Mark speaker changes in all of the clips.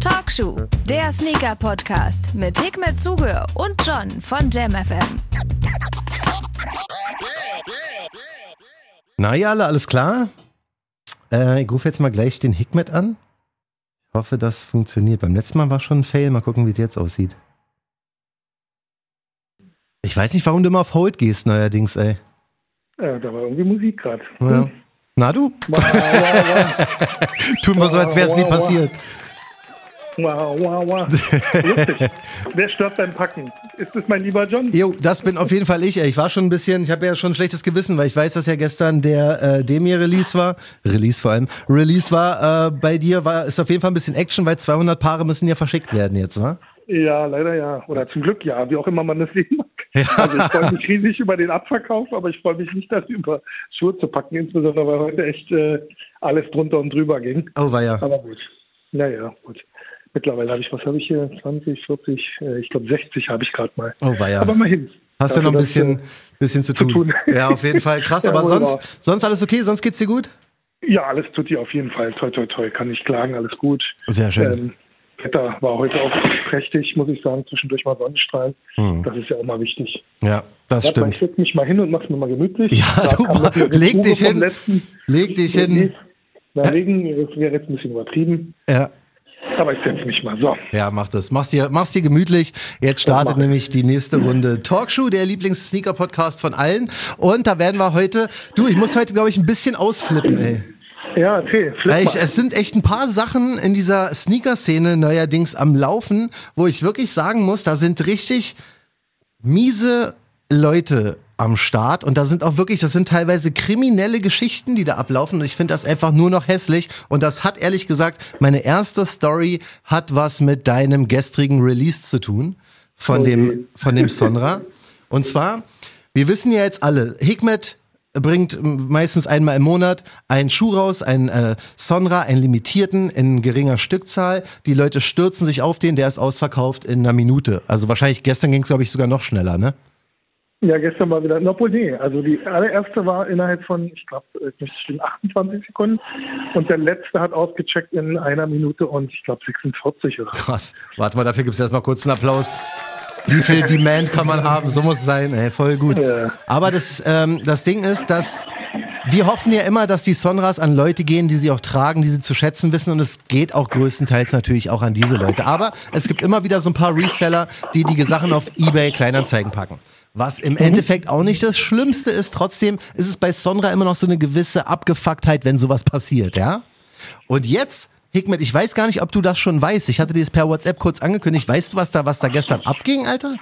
Speaker 1: Talkshow, der Sneaker-Podcast mit Hikmet Zuge und John von JamFM.
Speaker 2: Na ja, alle, alles klar? Äh, ich rufe jetzt mal gleich den Hikmet an. Ich hoffe, das funktioniert. Beim letzten Mal war schon ein Fail. Mal gucken, wie es jetzt aussieht. Ich weiß nicht, warum du immer auf Hold gehst neuerdings, ey.
Speaker 3: Ja, da war irgendwie Musik gerade.
Speaker 2: Ja. Na du? Tun wir so, als wäre es nie passiert.
Speaker 3: Wow, wow, wow. Lustig. Wer stört beim Packen? Ist das mein lieber John?
Speaker 2: Jo, das bin auf jeden Fall ich. Ich war schon ein bisschen, ich habe ja schon ein schlechtes Gewissen, weil ich weiß, dass ja gestern der äh, Demir-Release war. Release vor allem. Release war äh, bei dir, war, ist auf jeden Fall ein bisschen Action, weil 200 Paare müssen ja verschickt werden jetzt, wa?
Speaker 3: Ja, leider ja. Oder zum Glück ja, wie auch immer man das sehen mag.
Speaker 2: Ja.
Speaker 3: Also ich freue mich riesig über den Abverkauf, aber ich freue mich nicht darüber, Schuhe zu packen, insbesondere weil heute echt äh, alles drunter und drüber ging.
Speaker 2: Oh, war ja.
Speaker 3: Aber gut. Naja, gut. Mittlerweile habe ich, was habe ich hier? 20, 40, äh, ich glaube 60 habe ich gerade mal.
Speaker 2: Oh, war ja.
Speaker 3: Aber mal hin.
Speaker 2: Hast du noch ein
Speaker 3: dass,
Speaker 2: bisschen,
Speaker 3: äh,
Speaker 2: bisschen zu
Speaker 3: zu
Speaker 2: tun.
Speaker 3: tun.
Speaker 2: Ja, auf jeden Fall. Krass,
Speaker 3: Ja,
Speaker 2: aber sonst, sonst alles okay? Sonst geht's dir gut?
Speaker 3: Ja, alles tut dir auf jeden Fall. Toi, toi, toi. Kann nicht klagen, alles gut.
Speaker 2: Sehr schön.
Speaker 3: Ähm, Wetter war heute auch prächtig, muss ich sagen. Zwischendurch mal Sonnenstrahlen.
Speaker 2: Hm.
Speaker 3: Das ist ja auch mal wichtig.
Speaker 2: Ja, das
Speaker 3: Warte mal, ich
Speaker 2: stimmt.
Speaker 3: setze mich mal hin und mach's mir mal gemütlich.
Speaker 2: Ja,
Speaker 3: Da
Speaker 2: du leg dich hin.
Speaker 3: Letzten.
Speaker 2: Leg dich hin.
Speaker 3: Na, Regen das wäre jetzt ein bisschen übertrieben.
Speaker 2: Ja.
Speaker 3: Aber ich setze mich mal. So.
Speaker 2: Ja, mach das. Mach's dir, mach's dir gemütlich. Jetzt startet nämlich die nächste Runde Talkshow, der Lieblings-Sneaker-Podcast von allen. Und da werden wir heute, du, ich muss heute, glaube ich, ein bisschen ausflippen, ey.
Speaker 3: Ja, okay.
Speaker 2: Weil ich, es sind echt ein paar Sachen in dieser Sneaker-Szene neuerdings am Laufen, wo ich wirklich sagen muss, da sind richtig miese Leute am Start und da sind auch wirklich, das sind teilweise kriminelle Geschichten, die da ablaufen und ich finde das einfach nur noch hässlich und das hat ehrlich gesagt, meine erste Story hat was mit deinem gestrigen Release zu tun von
Speaker 3: Oh je.
Speaker 2: dem, von dem Sonra und zwar, wir wissen ja jetzt alle, Hikmet bringt meistens einmal im Monat einen Schuh raus, einen äh, Sonra, einen limitierten in geringer Stückzahl. Die Leute stürzen sich auf den, der ist ausverkauft in einer Minute. Also wahrscheinlich gestern ging es, glaube ich, sogar noch schneller, ne?
Speaker 3: Ja, gestern war wieder, obwohl nee, also die allererste war innerhalb von, ich glaube, nicht stimmt, 28 Sekunden und der letzte hat ausgecheckt in einer Minute und ich glaube 46 oder so.
Speaker 2: Krass. Warte mal, dafür gibt's erstmal kurz einen Applaus. Wie viel Demand kann man haben? So muss es sein. Ey, voll gut. Aber das, ähm, das Ding ist, dass wir hoffen ja immer, dass die Sonras an Leute gehen, die sie auch tragen, die sie zu schätzen wissen. Und es geht auch größtenteils natürlich auch an diese Leute. Aber es gibt immer wieder so ein paar Reseller, die die Sachen auf Ebay Kleinanzeigen packen. Was im Endeffekt auch nicht das Schlimmste ist. Trotzdem ist es bei Sonra immer noch so eine gewisse Abgefucktheit, wenn sowas passiert, ja? Und jetzt, Hikmet, ich weiß gar nicht, ob du das schon weißt. Ich hatte dir das per WhatsApp kurz angekündigt. Weißt du, was da, was da gestern abging, Alter?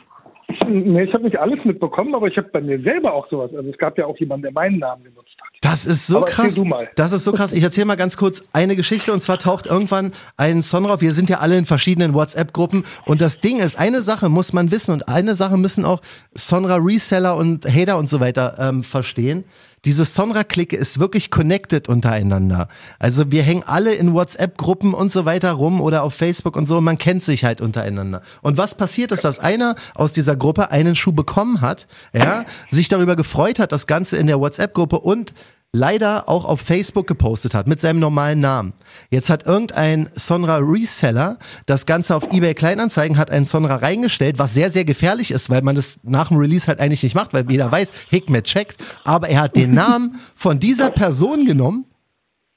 Speaker 3: Nee, ich habe nicht alles mitbekommen, aber ich habe bei mir selber auch sowas. Also es gab ja auch jemanden, der meinen Namen genutzt hat.
Speaker 2: Das ist so
Speaker 3: Aber
Speaker 2: krass. Das ist so krass. Ich erzähle mal ganz kurz eine Geschichte und zwar taucht irgendwann ein Sonra auf. Wir sind ja alle in verschiedenen WhatsApp-Gruppen und das Ding ist, eine Sache muss man wissen und eine Sache müssen auch Sonra Reseller und Hater und so weiter ähm, verstehen. Diese Sonra-Clique ist wirklich connected untereinander. Also wir hängen alle in WhatsApp-Gruppen und so weiter rum oder auf Facebook und so und man kennt sich halt untereinander. Und was passiert ist, dass einer aus dieser Gruppe einen Schuh bekommen hat, ja, sich darüber gefreut hat, das Ganze in der WhatsApp-Gruppe und leider auch auf Facebook gepostet hat mit seinem normalen Namen. Jetzt hat irgendein Sonra Reseller das Ganze auf eBay Kleinanzeigen hat einen Sonra reingestellt, was sehr sehr gefährlich ist, weil man das nach dem Release halt eigentlich nicht macht, weil jeder weiß, Hikmet checkt, aber er hat den Namen von dieser Person genommen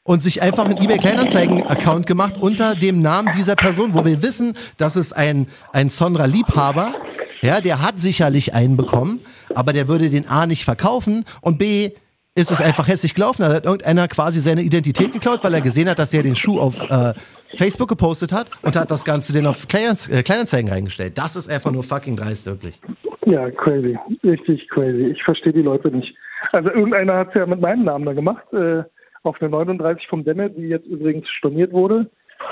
Speaker 2: und sich einfach einen eBay Kleinanzeigen Account gemacht unter dem Namen dieser Person, wo wir wissen, dass es ein ein Sonra Liebhaber ja, der hat sicherlich einen bekommen, aber der würde den A nicht verkaufen und B ist es einfach hässlich gelaufen. Da hat irgendeiner quasi seine Identität geklaut, weil er gesehen hat, dass er den Schuh auf äh, Facebook gepostet hat und hat das Ganze dann auf äh, Kleinanzeigen reingestellt. Das ist einfach nur fucking dreist, wirklich.
Speaker 3: Ja, crazy. Richtig crazy. Ich verstehe die Leute nicht. Also irgendeiner hat es ja mit meinem Namen da gemacht, äh, auf eine 39 vom Demme, die jetzt übrigens storniert wurde.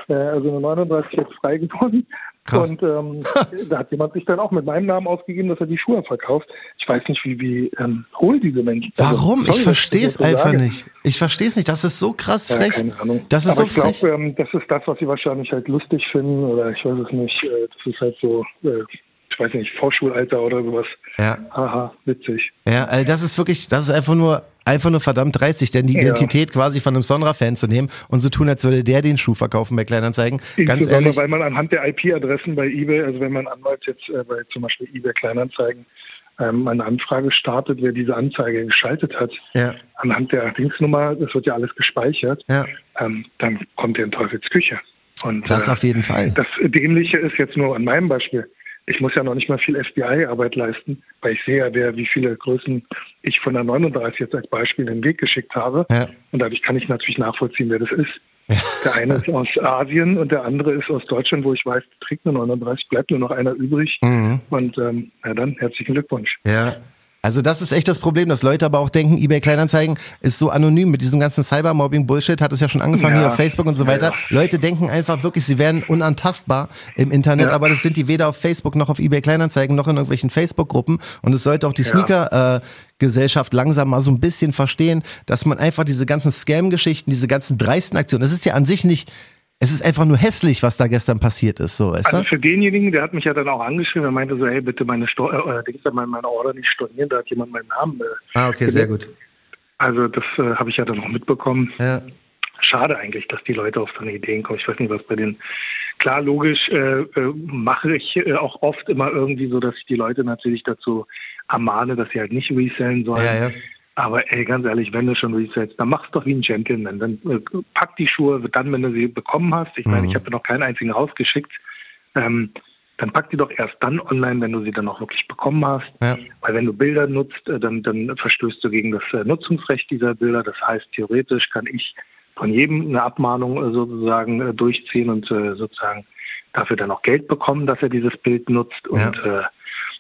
Speaker 3: Äh, also eine 39 jetzt frei geworden.
Speaker 2: Krass.
Speaker 3: Und ähm, da hat jemand sich dann auch mit meinem Namen ausgegeben, dass er die Schuhe verkauft. Ich weiß nicht, wie, wie ähm, hohl diese Menschen. Also,
Speaker 2: Warum?
Speaker 3: sorry,
Speaker 2: Ich verstehe es einfach
Speaker 3: sage.
Speaker 2: nicht. Ich verstehe es nicht. Das ist so krass
Speaker 3: Ja,
Speaker 2: frech.
Speaker 3: keine Ahnung.
Speaker 2: Das ist
Speaker 3: Aber
Speaker 2: so
Speaker 3: ich glaube, ähm, das ist das, was sie wahrscheinlich halt lustig finden oder ich weiß es nicht. Äh, das ist halt so äh, weiß nicht, Vorschulalter oder sowas.
Speaker 2: Ja.
Speaker 3: Haha, witzig.
Speaker 2: Ja, also das ist wirklich, das ist einfach nur, einfach nur verdammt dreistig, denn die
Speaker 3: Ja.
Speaker 2: Identität quasi von einem Sonra-Fan zu nehmen und so tun, als würde der den Schuh verkaufen bei Kleinanzeigen. Ganz ehrlich.
Speaker 3: weil man anhand der IP-Adressen bei eBay, also wenn man Anwalt jetzt äh, bei zum Beispiel eBay Kleinanzeigen ähm, eine Anfrage startet, wer diese Anzeige geschaltet hat,
Speaker 2: Ja,
Speaker 3: anhand der Dingsnummer, das wird ja alles gespeichert,
Speaker 2: ja,
Speaker 3: ähm, dann kommt er in Teufels Küche. Und
Speaker 2: das
Speaker 3: äh,
Speaker 2: auf jeden Fall.
Speaker 3: das Dämliche ist jetzt nur an meinem Beispiel. Ich muss ja noch nicht mal viel FBI-Arbeit leisten, weil ich sehe ja, wer, wie viele Größen ich von der 39 jetzt als Beispiel in den Weg geschickt habe.
Speaker 2: Ja.
Speaker 3: Und dadurch kann ich natürlich nachvollziehen, wer das ist. Der eine ist aus Asien und der andere ist aus Deutschland, wo ich weiß, trägt eine 39, bleibt nur noch einer übrig.
Speaker 2: Mhm.
Speaker 3: Und ähm, na dann, herzlichen Glückwunsch.
Speaker 2: Ja. Also das ist echt das Problem, dass Leute aber auch denken, eBay Kleinanzeigen ist so anonym mit diesem ganzen Cybermobbing-Bullshit, hat es ja schon angefangen
Speaker 3: Ja.
Speaker 2: hier auf Facebook und so
Speaker 3: Ja,
Speaker 2: weiter.
Speaker 3: ja.
Speaker 2: Leute denken einfach wirklich, sie wären unantastbar im Internet,
Speaker 3: Ja.
Speaker 2: aber das sind die weder auf Facebook noch auf eBay Kleinanzeigen noch in irgendwelchen Facebook-Gruppen und es sollte auch die
Speaker 3: Ja.
Speaker 2: Sneaker-Gesellschaft langsam mal so ein bisschen verstehen, dass man einfach diese ganzen Scam-Geschichten, diese ganzen dreisten Aktionen, es ist ja an sich nicht, es ist einfach nur hässlich, was da gestern passiert ist, so, weißt
Speaker 3: Also für denjenigen, der hat mich ja dann auch angeschrieben, er meinte so, hey, bitte meine Sto äh, Dings, meine meine Order nicht stornieren, da hat jemand meinen Namen. Äh,
Speaker 2: Ah, okay, sehr gut.
Speaker 3: also das äh, habe ich ja dann auch mitbekommen.
Speaker 2: Ja.
Speaker 3: Schade eigentlich, dass die Leute auf so eine Ideen kommen. Ich weiß nicht, was bei den. Klar, logisch äh, äh, mache ich äh, auch oft immer irgendwie so, dass ich die Leute natürlich dazu ermahne, dass sie halt nicht resellen sollen.
Speaker 2: Ja, ja.
Speaker 3: Aber ey, ganz ehrlich, wenn du schon resellst, dann mach's doch wie ein Gentleman. Dann äh, pack die Schuhe dann, wenn du sie bekommen hast. Ich meine,
Speaker 2: Mhm.
Speaker 3: ich habe noch keinen einzigen rausgeschickt. Ähm, dann pack die doch erst dann online, wenn du sie dann auch wirklich bekommen hast.
Speaker 2: Ja.
Speaker 3: Weil wenn du Bilder nutzt, äh, dann, dann verstößt du gegen das äh, Nutzungsrecht dieser Bilder. Das heißt, theoretisch kann ich von jedem eine Abmahnung äh, sozusagen durchziehen und sozusagen dafür dann auch Geld bekommen, dass er dieses Bild nutzt. Und äh,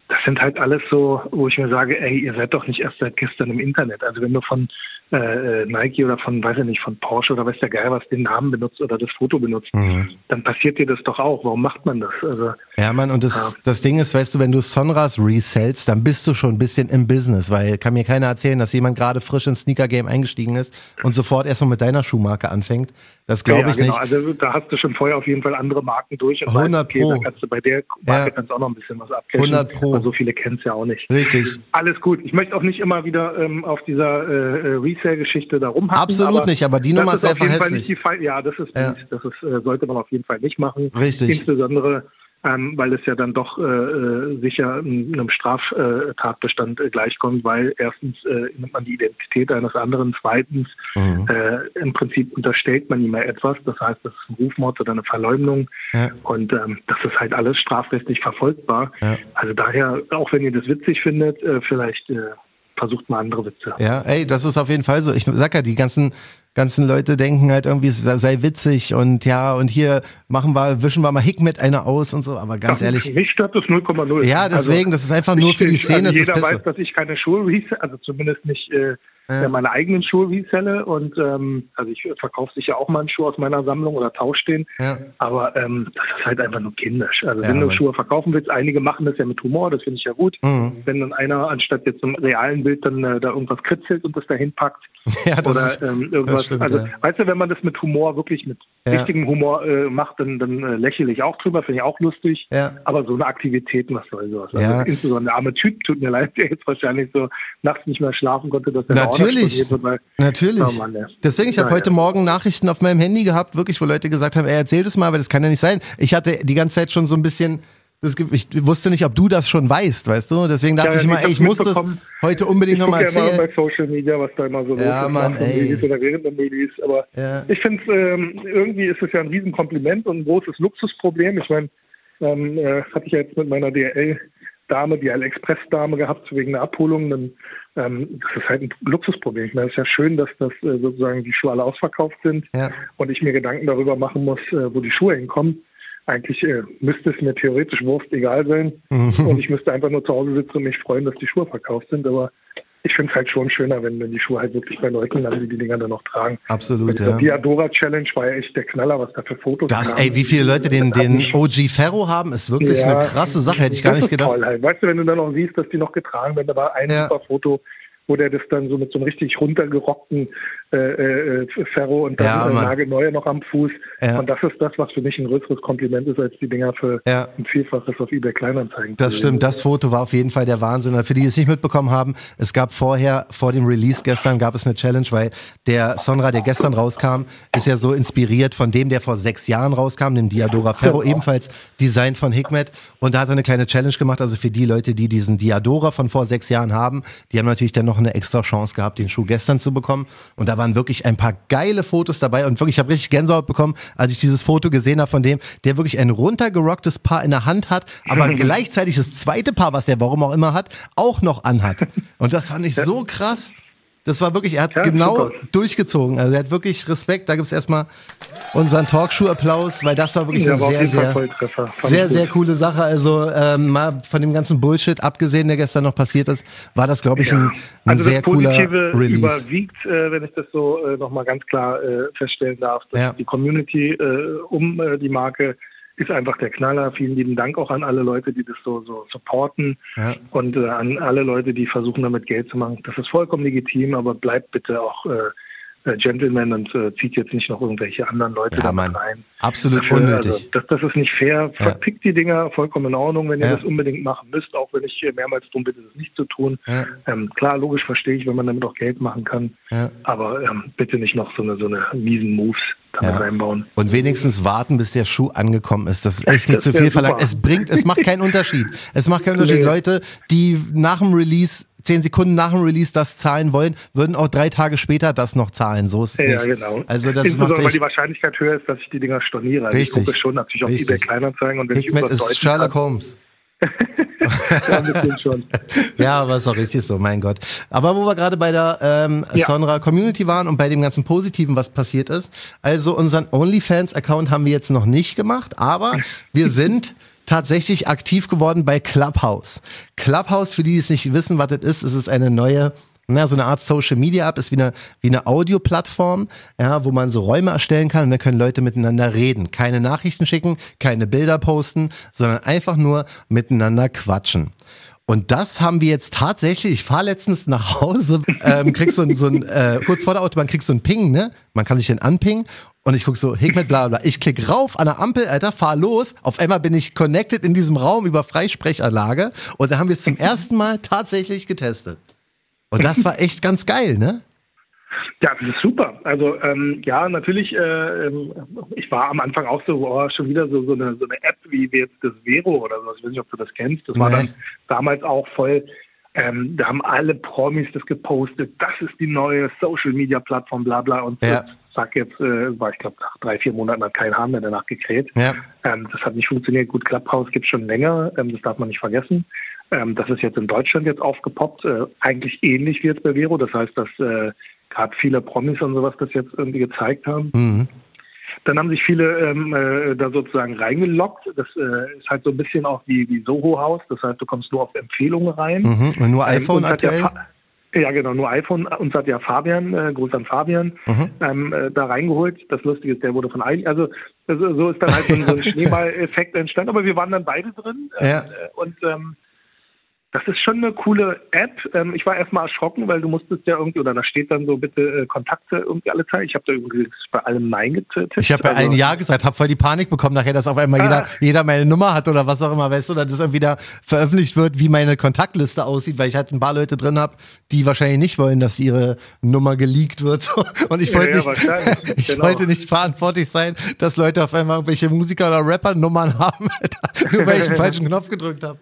Speaker 3: das sind halt alles so, wo ich mir sage, ey, ihr seid doch nicht erst seit gestern im Internet. Also wenn du von äh, Nike oder von, weiß ich nicht, von Porsche oder weiß der Geil was den Namen benutzt oder das Foto benutzt,
Speaker 2: Mhm.
Speaker 3: dann passiert dir das doch auch. Warum macht man das? Also
Speaker 2: Ja, Mann, und das,
Speaker 3: Ja.
Speaker 2: das Ding ist, weißt du, wenn du Sonras resellst, dann bist du schon ein bisschen im Business, weil kann mir keiner erzählen, dass jemand gerade frisch ins Sneaker-Game eingestiegen ist und sofort erstmal mit deiner Schuhmarke anfängt. Das glaube
Speaker 3: ja,
Speaker 2: ich
Speaker 3: genau.
Speaker 2: nicht.
Speaker 3: Also da hast du schon vorher auf jeden Fall andere Marken durch. Und
Speaker 2: 100
Speaker 3: weißt, okay,
Speaker 2: Pro.
Speaker 3: Da kannst du bei der Marke
Speaker 2: Ja.
Speaker 3: kannst du auch noch ein bisschen was abcashen.
Speaker 2: 100 Pro.
Speaker 3: Aber so viele kennst ja auch nicht.
Speaker 2: Richtig.
Speaker 3: Alles gut. Ich möchte auch nicht immer wieder ähm, auf dieser äh, äh, Resale-Geschichte da rumhacken.
Speaker 2: Absolut nicht, aber die Nummer ist einfach hässlich.
Speaker 3: Ja, das ist
Speaker 2: Ja.
Speaker 3: Das ist, äh, sollte man auf jeden Fall nicht machen.
Speaker 2: Richtig.
Speaker 3: Insbesondere, ähm, weil es ja dann doch äh, äh, sicher einem Straftatbestand äh, gleichkommt, weil erstens äh, nimmt man die Identität eines anderen, zweitens
Speaker 2: Mhm.
Speaker 3: äh, im Prinzip unterstellt man ihm ja etwas, das heißt, das ist ein Rufmord oder eine Verleumdung
Speaker 2: Ja.
Speaker 3: und ähm, das ist halt alles strafrechtlich verfolgbar.
Speaker 2: Ja.
Speaker 3: Also daher, auch wenn ihr das witzig findet, äh, vielleicht äh, versucht mal andere Witze.
Speaker 2: Ja, ey, das ist auf jeden Fall so. Ich sag ja, die ganzen ganzen Leute denken halt irgendwie, es sei witzig und ja, und hier machen wir, wischen wir mal Hikmet einer aus und so, aber ganz
Speaker 3: Das-
Speaker 2: ehrlich,
Speaker 3: Mich stört das 0,0.
Speaker 2: Ja, deswegen, das ist einfach nur für die Szene,
Speaker 3: Also jeder weiß, dass ich keine Schuhe reselle, also zumindest nicht äh,
Speaker 2: Ja.
Speaker 3: meine eigenen Schuhe reselle. Und ähm, also ich verkaufe sicher auch mal einen Schuh aus meiner Sammlung oder tausche den.
Speaker 2: Ja.
Speaker 3: Aber ähm, das ist halt einfach nur kindisch. Also
Speaker 2: Ja,
Speaker 3: wenn du. Schuhe verkaufen willst, einige machen das ja mit Humor, das finde ich ja gut.
Speaker 2: Mhm.
Speaker 3: Wenn dann einer anstatt jetzt im realen Bild dann äh, da irgendwas kritzelt und das dahin packt
Speaker 2: ja, das
Speaker 3: oder
Speaker 2: ist,
Speaker 3: ähm, irgendwas.
Speaker 2: stimmt,
Speaker 3: also weißt du, wenn man das mit Humor wirklich mit richtigem Humor äh, macht, dann, dann äh, lächle ich auch drüber, finde ich auch lustig.
Speaker 2: Ja.
Speaker 3: Aber so eine Aktivität, was soll sowas?
Speaker 2: Ja.
Speaker 3: Also insbesondere der arme Typ, tut mir leid, der jetzt wahrscheinlich so nachts nicht mehr schlafen konnte, dass er
Speaker 2: Natürlich.
Speaker 3: Weil,
Speaker 2: Natürlich.
Speaker 3: Oh Mann, ja.
Speaker 2: Deswegen, ich habe
Speaker 3: Ja,
Speaker 2: heute
Speaker 3: ja.
Speaker 2: Morgen Nachrichten auf meinem Handy gehabt, wirklich, wo Leute gesagt haben, ey, erzähl das mal, aber das kann ja nicht sein. Ich hatte die ganze Zeit schon so ein bisschen, das, ich wusste nicht, ob du das schon weißt, weißt du? Deswegen dachte
Speaker 3: Ja, ja,
Speaker 2: ich mal,
Speaker 3: ich
Speaker 2: ey, ich muss das heute unbedingt
Speaker 3: ich
Speaker 2: nochmal
Speaker 3: gucke ja immer
Speaker 2: erzählen.
Speaker 3: bei Social Media, was da immer so
Speaker 2: Ja,
Speaker 3: los
Speaker 2: Mann, ey.
Speaker 3: Oder während dem Release. Aber
Speaker 2: Ja.
Speaker 3: ich finde es, ähm, irgendwie ist es ja ein Riesenkompliment und ein großes Luxusproblem. Ich meine, ähm, äh, hatte ich ja jetzt mit meiner DL-Dame, die Express-Dame gehabt, wegen der Abholung. Dann, ähm, das ist halt ein Luxusproblem. Ich meine, es ist ja schön, dass das äh, sozusagen die Schuhe alle ausverkauft sind
Speaker 2: Ja.
Speaker 3: und ich mir Gedanken darüber machen muss, äh, wo die Schuhe hinkommen. Eigentlich äh, müsste es mir theoretisch Wurst egal sein
Speaker 2: Mhm.
Speaker 3: und ich müsste einfach nur zu Hause sitzen und mich freuen, dass die Schuhe verkauft sind. Aber ich finde es halt schon schöner, wenn, wenn die Schuhe halt wirklich bei Leuten landen, die die Dinger dann noch tragen.
Speaker 2: Absolut, ja.
Speaker 3: Diadora Challenge war ja echt der Knaller, was da für Fotos
Speaker 2: Das,
Speaker 3: kamen.
Speaker 2: ey, wie viele Leute den, den OG Ferro haben, ist wirklich
Speaker 3: Ja,
Speaker 2: eine krasse Sache, hätte ich gar nicht gedacht.
Speaker 3: Toll halt. Weißt du, wenn du dann auch siehst, dass die noch getragen werden, da war ein
Speaker 2: Ja.
Speaker 3: super Foto, wo der das dann so mit so einem richtig runtergerockten äh, äh, Ferro und dann ja, nagelneue noch am Fuß. Ja. Und das ist das, was für mich ein größeres Kompliment ist, als die Dinger für ja. ein Vielfaches auf eBay Kleinanzeigen.
Speaker 2: Das stimmt, das Foto war auf jeden Fall der Wahnsinn. Für die, die es nicht mitbekommen haben, es gab vorher, vor dem Release gestern, gab es eine Challenge, weil der Sonra, der gestern rauskam, ist ja so inspiriert von dem, der vor sechs Jahren rauskam, dem Diadora Ferro, genau. ebenfalls Design von Hikmet. Und da hat er eine kleine Challenge gemacht. Also für die Leute, die diesen Diadora von vor sechs Jahren haben, die haben natürlich dann noch eine extra Chance gehabt, den Schuh gestern zu bekommen. Und da waren wirklich ein paar geile Fotos dabei und wirklich, ich habe richtig Gänsehaut bekommen, als ich dieses Foto gesehen habe von dem, der wirklich ein runtergerocktes Paar in der Hand hat, aber gleichzeitig das zweite Paar, was der warum auch immer hat, auch noch anhat. Und das fand ich so krass. Das war wirklich, er hat ja, genau super. durchgezogen. Also er hat wirklich Respekt. Da gibt es erstmal unseren Talkshow-Applaus, weil das war wirklich ja, eine sehr, sehr, sehr, sehr coole Sache. Also ähm, mal von dem ganzen Bullshit abgesehen, der gestern noch passiert ist, war das, glaube ich, ja. ein, ein also sehr cooler Release.
Speaker 3: überwiegt, äh, wenn ich das so äh, nochmal ganz klar äh, feststellen darf, dass die Community äh, um äh, die Marke ist einfach der Knaller. Vielen lieben Dank auch an alle Leute, die das so, so supporten ja. und äh, an alle Leute, die versuchen, damit Geld zu machen. Das ist vollkommen legitim, aber bleibt bitte auch äh, äh Gentleman und äh, zieht jetzt nicht noch irgendwelche anderen Leute ja, da rein.
Speaker 2: Absolut Dafür, unnötig. Also,
Speaker 3: das, das ist nicht fair. Verpickt ja. die Dinger, vollkommen in Ordnung, wenn ihr ja. das unbedingt machen müsst, auch wenn ich mehrmals darum bitte, das nicht zu tun. Ähm, klar, logisch verstehe ich, wenn man damit auch Geld machen kann. Aber ähm, bitte nicht noch so eine, so eine miesen Moves ja. reinbauen.
Speaker 2: Und wenigstens warten, bis der Schuh angekommen ist. Das ist echt nicht zu viel verlangt. Es bringt, es macht keinen Unterschied. Es macht keinen Unterschied. Nee. Leute, die nach dem Release zehn Sekunden nach dem Release das zahlen wollen, würden auch drei Tage später das noch zahlen. So ist es
Speaker 3: ja, nicht. genau.
Speaker 2: Also das
Speaker 3: Insbesondere, weil die Wahrscheinlichkeit höher ist, dass ich die Dinger storniere. Also
Speaker 2: richtig. Ich
Speaker 3: gucke schon natürlich auf eBay Kleinanzeigen und wenn
Speaker 2: Hikmet ich ist Sherlock Holmes. ja, schon. ja, aber ist auch richtig so, mein Gott. Aber wo wir gerade bei der ähm, ja. Sonra Community waren und bei dem ganzen Positiven, was passiert ist. Also unseren OnlyFans-Account haben wir jetzt noch nicht gemacht, aber wir sind tatsächlich aktiv geworden bei Clubhouse. Clubhouse, für die, die es nicht wissen, was das ist, ist es eine neue na, so eine Art Social Media App ist wie eine, wie eine Audioplattform, ja, wo man so Räume erstellen kann und dann können Leute miteinander reden. Keine Nachrichten schicken, keine Bilder posten, sondern einfach nur miteinander quatschen. Und das haben wir jetzt tatsächlich. Ich fahre letztens nach Hause, ähm, kriegst so ein, so ein äh, kurz vor der Autobahn kriegst du einen Ping, ne? Man kann sich den anpingen und ich guck so, Hikmet, bla bla. Ich klick rauf an der Ampel, Alter, fahr los. Auf einmal bin ich connected in diesem Raum über Freisprechanlage und da haben wir es zum ersten Mal tatsächlich getestet. Und das war echt ganz geil, ne?
Speaker 3: Ja, das ist super. Also ähm, ja, natürlich, äh, ähm, ich war am Anfang auch so, oh, schon wieder so, so, eine, so eine App wie, wie jetzt das Vero oder so. Ich weiß nicht, ob du das kennst. Das war dann damals auch voll, ähm, da haben alle Promis das gepostet, das ist die neue Social Media Plattform, bla bla. Und ja. sag jetzt, äh, war ich glaube nach drei, vier Monaten hat kein Hahn mehr danach gekräht. Ja. Ähm, das hat nicht funktioniert. Gut, Clubhouse gibt schon länger, ähm, das darf man nicht vergessen. Ähm, das ist jetzt in Deutschland jetzt aufgepoppt, äh, eigentlich ähnlich wie jetzt bei Vero. Das heißt, dass äh, gerade viele Promis und sowas das jetzt irgendwie gezeigt haben. Mhm. Dann haben sich viele ähm, äh, da sozusagen reingeloggt. Das äh, ist halt so ein bisschen auch wie, wie Soho House. Das heißt, du kommst nur auf Empfehlungen rein.
Speaker 2: Mhm. Und nur ähm, iPhone ähm, aktuell?
Speaker 3: Ja, ja, genau, nur iPhone. Uns hat ja Fabian, äh, Gruß an Fabian, mhm. ähm, äh, da reingeholt. Das Lustige ist, der wurde von ein, also, so ist dann halt so, so ein Schneeball-Effekt entstanden. Aber wir waren dann beide drin.
Speaker 2: Ja. Äh,
Speaker 3: und ähm, das ist schon eine coole App. Ähm, ich war erstmal erschrocken, weil du musstest ja irgendwie, oder da steht dann so, bitte äh, Kontakte irgendwie alle Zeit. Ich habe da übrigens bei allem Nein getippt.
Speaker 2: Ich habe bei also, allen Ja gesagt, habe voll die Panik bekommen nachher, dass auf einmal ah. jeder, jeder meine Nummer hat oder was auch immer, weißt du, oder das irgendwie da veröffentlicht wird, wie meine Kontaktliste aussieht, weil ich halt ein paar Leute drin habe, die wahrscheinlich nicht wollen, dass ihre Nummer geleakt wird. Und ich wollte ja, ja, nicht, ich genau. wollte nicht verantwortlich sein, dass Leute auf einmal irgendwelche Musiker oder Rapper Nummern haben, nur weil ich einen falschen Knopf gedrückt habe.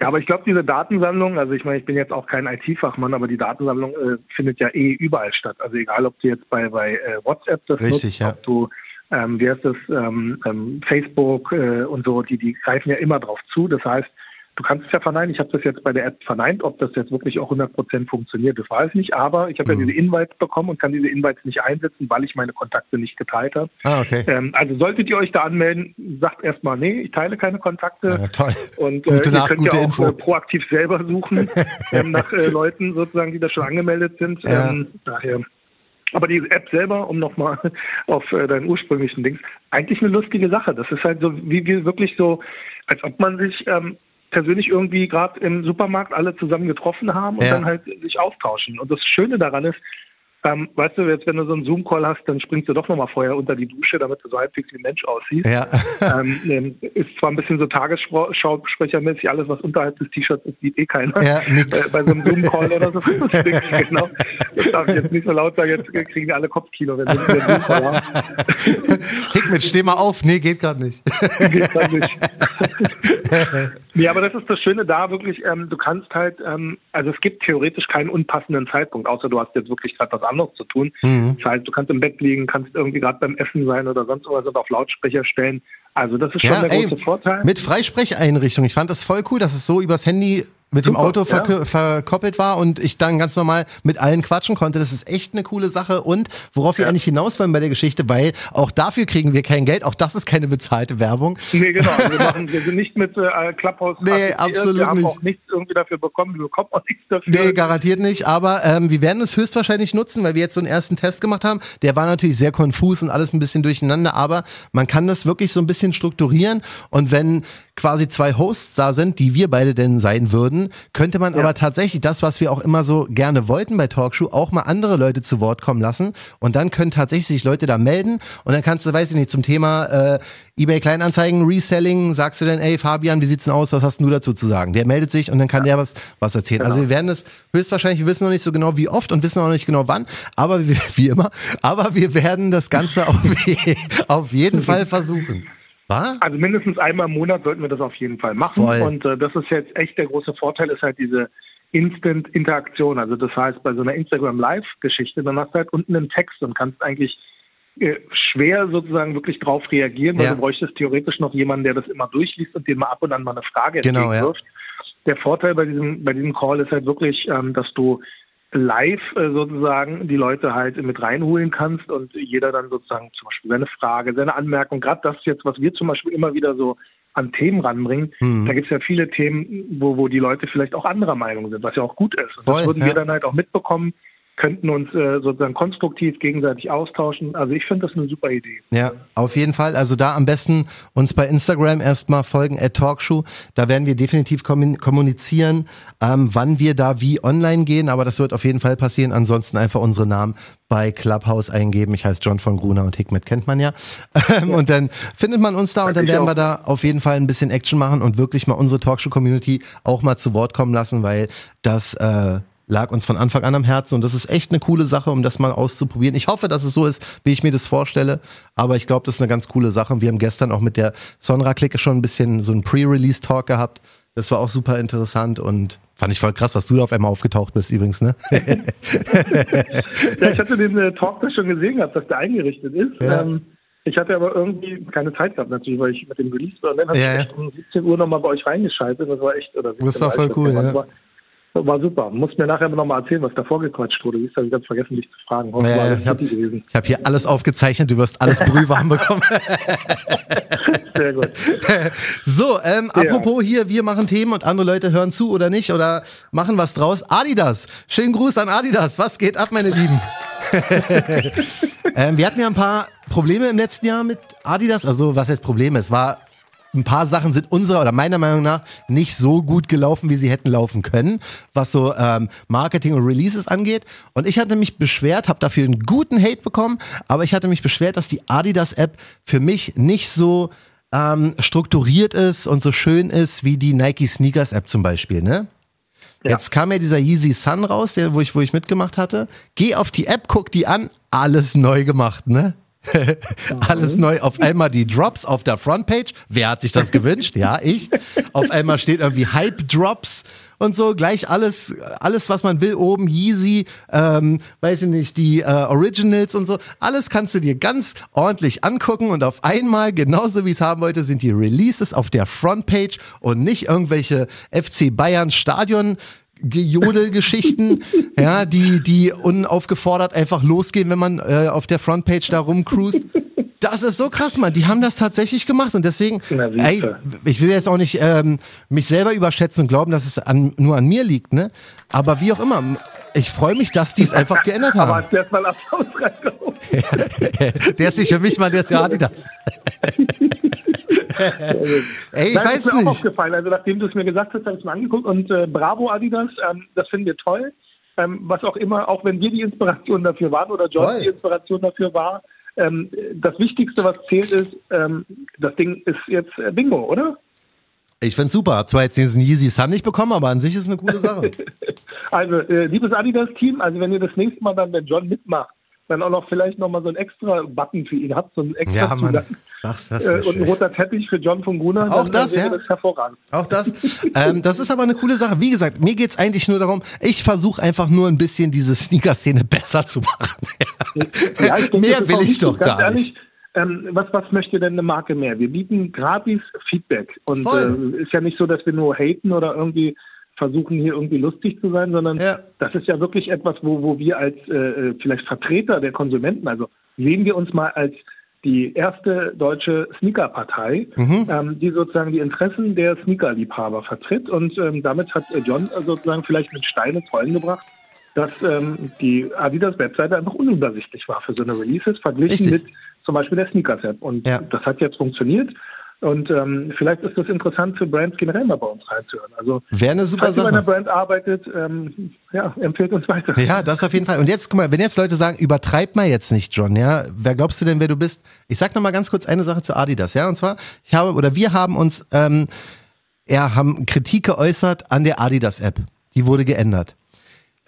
Speaker 3: Ja, aber ich glaube, diese Datensammlung, also ich meine, ich bin jetzt auch kein IT-Fachmann, aber die Datensammlung äh, findet ja eh überall statt. Also egal, ob du jetzt bei, bei äh, WhatsApp das
Speaker 2: Richtig,
Speaker 3: nutzt,
Speaker 2: ja.
Speaker 3: ob du ähm, wie heißt das, ähm, ähm, Facebook äh, und so, die, die greifen ja immer drauf zu. Das heißt, Du kannst es ja verneinen. Ich habe das jetzt bei der App verneint. Ob das jetzt wirklich auch 100% funktioniert, das weiß ich nicht. Aber ich habe mhm. ja diese Invites bekommen und kann diese Invites nicht einsetzen, weil ich meine Kontakte nicht geteilt habe.
Speaker 2: Ah, okay.
Speaker 3: Ähm, also solltet ihr euch da anmelden, sagt erstmal, nee, ich teile keine Kontakte.
Speaker 2: Ja, toll.
Speaker 3: Und äh, ihr könnt ja auch äh, proaktiv selber suchen ähm, nach äh, Leuten sozusagen, die da schon angemeldet sind. Ja. Ähm, daher aber die App selber, um nochmal auf äh, deinen ursprünglichen Dings, eigentlich eine lustige Sache. Das ist halt so, wie wir wirklich so, als ob man sich ähm, persönlich irgendwie gerade im Supermarkt alle zusammen getroffen haben und
Speaker 2: Ja.
Speaker 3: dann halt sich austauschen. Und das Schöne daran ist, ähm, weißt du, jetzt wenn du so einen Zoom-Call hast, dann springst du doch nochmal vorher unter die Dusche, damit du so halbwegs wie ein Mensch aussiehst.
Speaker 2: Ja.
Speaker 3: ähm, ähm, ist zwar ein bisschen so Tagesschausprechermäßig, alles was unterhalb des T-Shirts ist, sieht eh keiner.
Speaker 2: Ja, nix.
Speaker 3: Äh, bei so einem Zoom-Call oder so. Genau. Das darf ich jetzt nicht so laut sagen, jetzt kriegen alle Kopfkino, wenn wir einen Zoom-Call haben.
Speaker 2: Hickmet, steh mal auf. Nee, geht gerade nicht.
Speaker 3: Geht dann nicht. nee, aber das ist das Schöne da wirklich, ähm, du kannst halt, ähm, also es gibt theoretisch keinen unpassenden Zeitpunkt, außer du hast jetzt wirklich gerade was anderes zu tun.
Speaker 2: Mhm.
Speaker 3: Das heißt, du kannst im Bett liegen, kannst irgendwie gerade beim Essen sein oder sonst was und auf Lautsprecher stellen. Also das ist schon
Speaker 2: Ja,
Speaker 3: der
Speaker 2: ey,
Speaker 3: große Vorteil.
Speaker 2: mit Freisprecheinrichtung. Ich fand das voll cool, dass es so übers Handy mit dem Auto
Speaker 3: ja.
Speaker 2: verkö- verkoppelt war und ich dann ganz normal mit allen quatschen konnte. Das ist echt eine coole Sache. Und worauf wir
Speaker 3: Ja.
Speaker 2: eigentlich hinaus wollen bei der Geschichte, weil auch dafür kriegen wir kein Geld. Auch das ist keine bezahlte Werbung.
Speaker 3: Nee, genau. Wir, machen, wir sind nicht mit äh, Clubhouse.
Speaker 2: Nee, absolut
Speaker 3: Wir haben
Speaker 2: nicht.
Speaker 3: auch nichts irgendwie dafür bekommen. Wir bekommen auch nichts dafür.
Speaker 2: Nee, garantiert nicht. Aber ähm, wir werden es höchstwahrscheinlich nutzen, weil wir jetzt so einen ersten Test gemacht haben. Der war natürlich sehr konfus und alles ein bisschen durcheinander, aber man kann das wirklich so ein bisschen strukturieren. Und wenn quasi zwei Hosts da sind, die wir beide denn sein würden, könnte man aber tatsächlich das, was wir auch immer so gerne wollten bei Talkshow, auch mal andere Leute zu Wort kommen lassen. Und dann können tatsächlich sich Leute da melden. Und dann kannst du, weiß ich nicht, zum Thema äh, eBay Kleinanzeigen, Reselling, sagst du dann, ey Fabian, wie sieht's denn aus? Was hast denn du dazu zu sagen? Der meldet sich und dann kann der was, was erzählen. Also wir werden das höchstwahrscheinlich, wir wissen noch nicht so genau wie oft und wissen auch nicht genau wann, aber wie, wie immer, aber wir werden das Ganze auf, auf jeden Fall versuchen. War?
Speaker 3: Also mindestens einmal im Monat sollten wir das auf jeden Fall machen.
Speaker 2: Voll.
Speaker 3: Und äh, das ist jetzt echt der große Vorteil, ist halt diese Instant-Interaktion. Also das heißt, bei so einer Instagram-Live-Geschichte, dann hast du halt unten einen Text und kannst eigentlich äh, schwer sozusagen wirklich drauf reagieren, weil
Speaker 2: Ja.
Speaker 3: du bräuchtest theoretisch noch jemanden, der das immer durchliest und dir mal ab und an mal eine Frage
Speaker 2: Genau, ja.
Speaker 3: entgegenwirft. Der Vorteil bei diesem, bei diesem Call ist halt wirklich, ähm, dass du live äh, sozusagen die Leute halt mit reinholen kannst und jeder dann sozusagen zum Beispiel seine Frage, seine Anmerkung, gerade das jetzt, was wir zum Beispiel immer wieder so an Themen ranbringen,
Speaker 2: Mhm.
Speaker 3: da gibt es ja viele Themen, wo, wo die Leute vielleicht auch anderer Meinung sind, was ja auch gut ist. Und
Speaker 2: Voll,
Speaker 3: das würden
Speaker 2: ja.
Speaker 3: wir dann halt auch mitbekommen, könnten uns äh, sozusagen konstruktiv gegenseitig austauschen. Also ich finde das eine super Idee.
Speaker 2: Ja, auf jeden Fall. Also da am besten uns bei Instagram erstmal folgen, at Talkshow. Da werden wir definitiv kommun- kommunizieren, ähm, wann wir da wie online gehen. Aber das wird auf jeden Fall passieren. Ansonsten einfach unsere Namen bei Clubhouse eingeben. Ich heiße John von Gruner und Hickmet kennt man ja. Ähm, Und dann findet man uns da und dann werden
Speaker 3: auch.
Speaker 2: wir da auf jeden Fall ein bisschen Action machen und wirklich mal unsere Talkshow-Community auch mal zu Wort kommen lassen, weil das äh, lag uns von Anfang an am Herzen und das ist echt eine coole Sache, um das mal auszuprobieren. Ich hoffe, dass es so ist, wie ich mir das vorstelle, aber ich glaube, das ist eine ganz coole Sache. Und Wir haben gestern auch mit der Sonra-Clique schon ein bisschen so einen Pre-Release-Talk gehabt. Das war auch super interessant und fand ich voll krass, dass du da auf einmal aufgetaucht bist übrigens, ne?
Speaker 3: Ja, ich hatte den äh, Talk da schon gesehen gehabt, dass der eingerichtet ist.
Speaker 2: Ja.
Speaker 3: Ähm, ich hatte aber irgendwie keine Zeit gehabt natürlich, weil ich mit dem Release war. Und dann habe
Speaker 2: Ja, ja.
Speaker 3: ich echt um 17 Uhr nochmal bei euch reingeschaltet. Das war echt, oder
Speaker 2: Das war
Speaker 3: 17.30
Speaker 2: voll cool, ja.
Speaker 3: war, war super. Muss mir nachher nochmal erzählen, was da vorgequatscht wurde. Du, habe ich ganz vergessen, dich zu fragen. Alles
Speaker 2: ich habe hab hier alles aufgezeichnet, du wirst alles brühwarm bekommen.
Speaker 3: Sehr gut.
Speaker 2: So, ähm,
Speaker 3: Ja.
Speaker 2: apropos hier, wir machen Themen und andere Leute hören zu oder nicht oder machen was draus. Adidas, schönen Gruß an Adidas. Was geht ab, meine Lieben? ähm, wir hatten ja ein paar Probleme im letzten Jahr mit Adidas. Also, was heißt Probleme? Es war ein paar Sachen sind unserer oder meiner Meinung nach nicht so gut gelaufen, wie sie hätten laufen können, was so ähm, Marketing und Releases angeht. Und ich hatte mich beschwert, habe dafür einen guten Hate bekommen, aber ich hatte mich beschwert, dass die Adidas-App für mich nicht so ähm, strukturiert ist und so schön ist wie die Nike Sneakers App zum Beispiel, ne?
Speaker 3: Ja.
Speaker 2: Jetzt kam ja dieser Yeezy Sun raus, der, wo ich, wo ich mitgemacht hatte. Geh auf die App, guck die an, alles neu gemacht, ne? Alles neu. Auf einmal die Drops auf der Frontpage. Wer hat sich das gewünscht? Ja, ich. Auf einmal steht irgendwie Hype Drops und so. Gleich alles, alles, was man will, oben Yeezy, ähm, weiß ich nicht, die äh, Originals und so. Alles kannst du dir ganz ordentlich angucken und auf einmal, genauso wie es haben wollte, sind die Releases auf der Frontpage und nicht irgendwelche FC Bayern Stadion Gejodelgeschichten, ja, die, die unaufgefordert einfach losgehen, wenn man äh, auf der Frontpage da rumcruist. Das ist so krass, Mann. Die haben das tatsächlich gemacht und deswegen, ey, ich will jetzt auch nicht ähm, mich selber überschätzen und glauben, dass es an, nur an mir liegt, ne? Aber wie auch immer, ich freue mich, dass die es einfach geändert haben.
Speaker 3: Aber erst mal Applaus
Speaker 2: der ist nicht für mich, Mann, der ist für Adidas. Ey, ich
Speaker 3: Nein,
Speaker 2: weiß
Speaker 3: ist mir auch
Speaker 2: nicht.
Speaker 3: aufgefallen. Also nachdem du es mir gesagt hast, habe ich es mir angeguckt und äh, bravo Adidas, ähm, das finden wir toll. Ähm, was auch immer, auch wenn wir die Inspiration dafür waren oder John
Speaker 2: Toll.
Speaker 3: die Inspiration dafür war, ähm, das Wichtigste, was zählt, ist, ähm, das Ding ist jetzt äh, Bingo, oder?
Speaker 2: Ich find's super. Hab zwar jetzt diesen Yeezy Sun nicht bekommen, aber an sich ist eine coole Sache.
Speaker 3: Also, äh, liebes Adidas-Team, also wenn ihr das nächste Mal dann, wenn John mitmacht, dann auch noch vielleicht nochmal so einen extra Button für ihn habt, so einen extra
Speaker 2: Ja, Mann. Ach, das
Speaker 3: äh, und ein roter Teppich für John von Gruner,
Speaker 2: Auch das, ja.
Speaker 3: das hervorragend.
Speaker 2: Auch das. ähm, das ist aber eine coole Sache. Wie gesagt, mir geht's eigentlich nur darum, ich versuche einfach nur ein bisschen diese Sneaker-Szene besser zu machen.
Speaker 3: Ja, denke,
Speaker 2: Mehr
Speaker 3: das
Speaker 2: will ich doch gar
Speaker 3: ehrlich,
Speaker 2: nicht.
Speaker 3: Ähm, was, was möchte denn eine Marke mehr? Wir bieten gratis Feedback. Und äh, ist ja nicht so, dass wir nur haten oder irgendwie versuchen, hier irgendwie lustig zu sein, sondern
Speaker 2: Ja.
Speaker 3: das ist ja wirklich etwas, wo, wo wir als äh, vielleicht Vertreter der Konsumenten, also sehen wir uns mal als die erste deutsche Sneaker-Partei,
Speaker 2: Mhm.
Speaker 3: ähm, die sozusagen die Interessen der Sneaker-Liebhaber vertritt. Und ähm, damit hat äh, John äh, sozusagen vielleicht mit Stein ins Rollen gebracht, dass ähm, die Adidas-Webseite einfach unübersichtlich war für so eine Releases, verglichen
Speaker 2: Richtig.
Speaker 3: mit zum Beispiel der Sneakers-App. Und
Speaker 2: Ja.
Speaker 3: das hat jetzt funktioniert. Und ähm, vielleicht ist das interessant für Brands generell mal bei uns reinzuhören. Also
Speaker 2: Wäre eine super
Speaker 3: falls ihr bei einer
Speaker 2: Sache.
Speaker 3: Brand arbeitet, ähm, ja, empfehlt uns weiter.
Speaker 2: Ja, das auf jeden Fall. Und jetzt, guck mal, wenn jetzt Leute sagen, übertreib mal jetzt nicht, John, ja, wer glaubst du denn, wer du bist? Ich sag noch mal ganz kurz eine Sache zu Adidas, ja, und zwar, ich habe, oder wir haben uns, ähm, ja, haben Kritik geäußert an der Adidas-App. Die wurde geändert.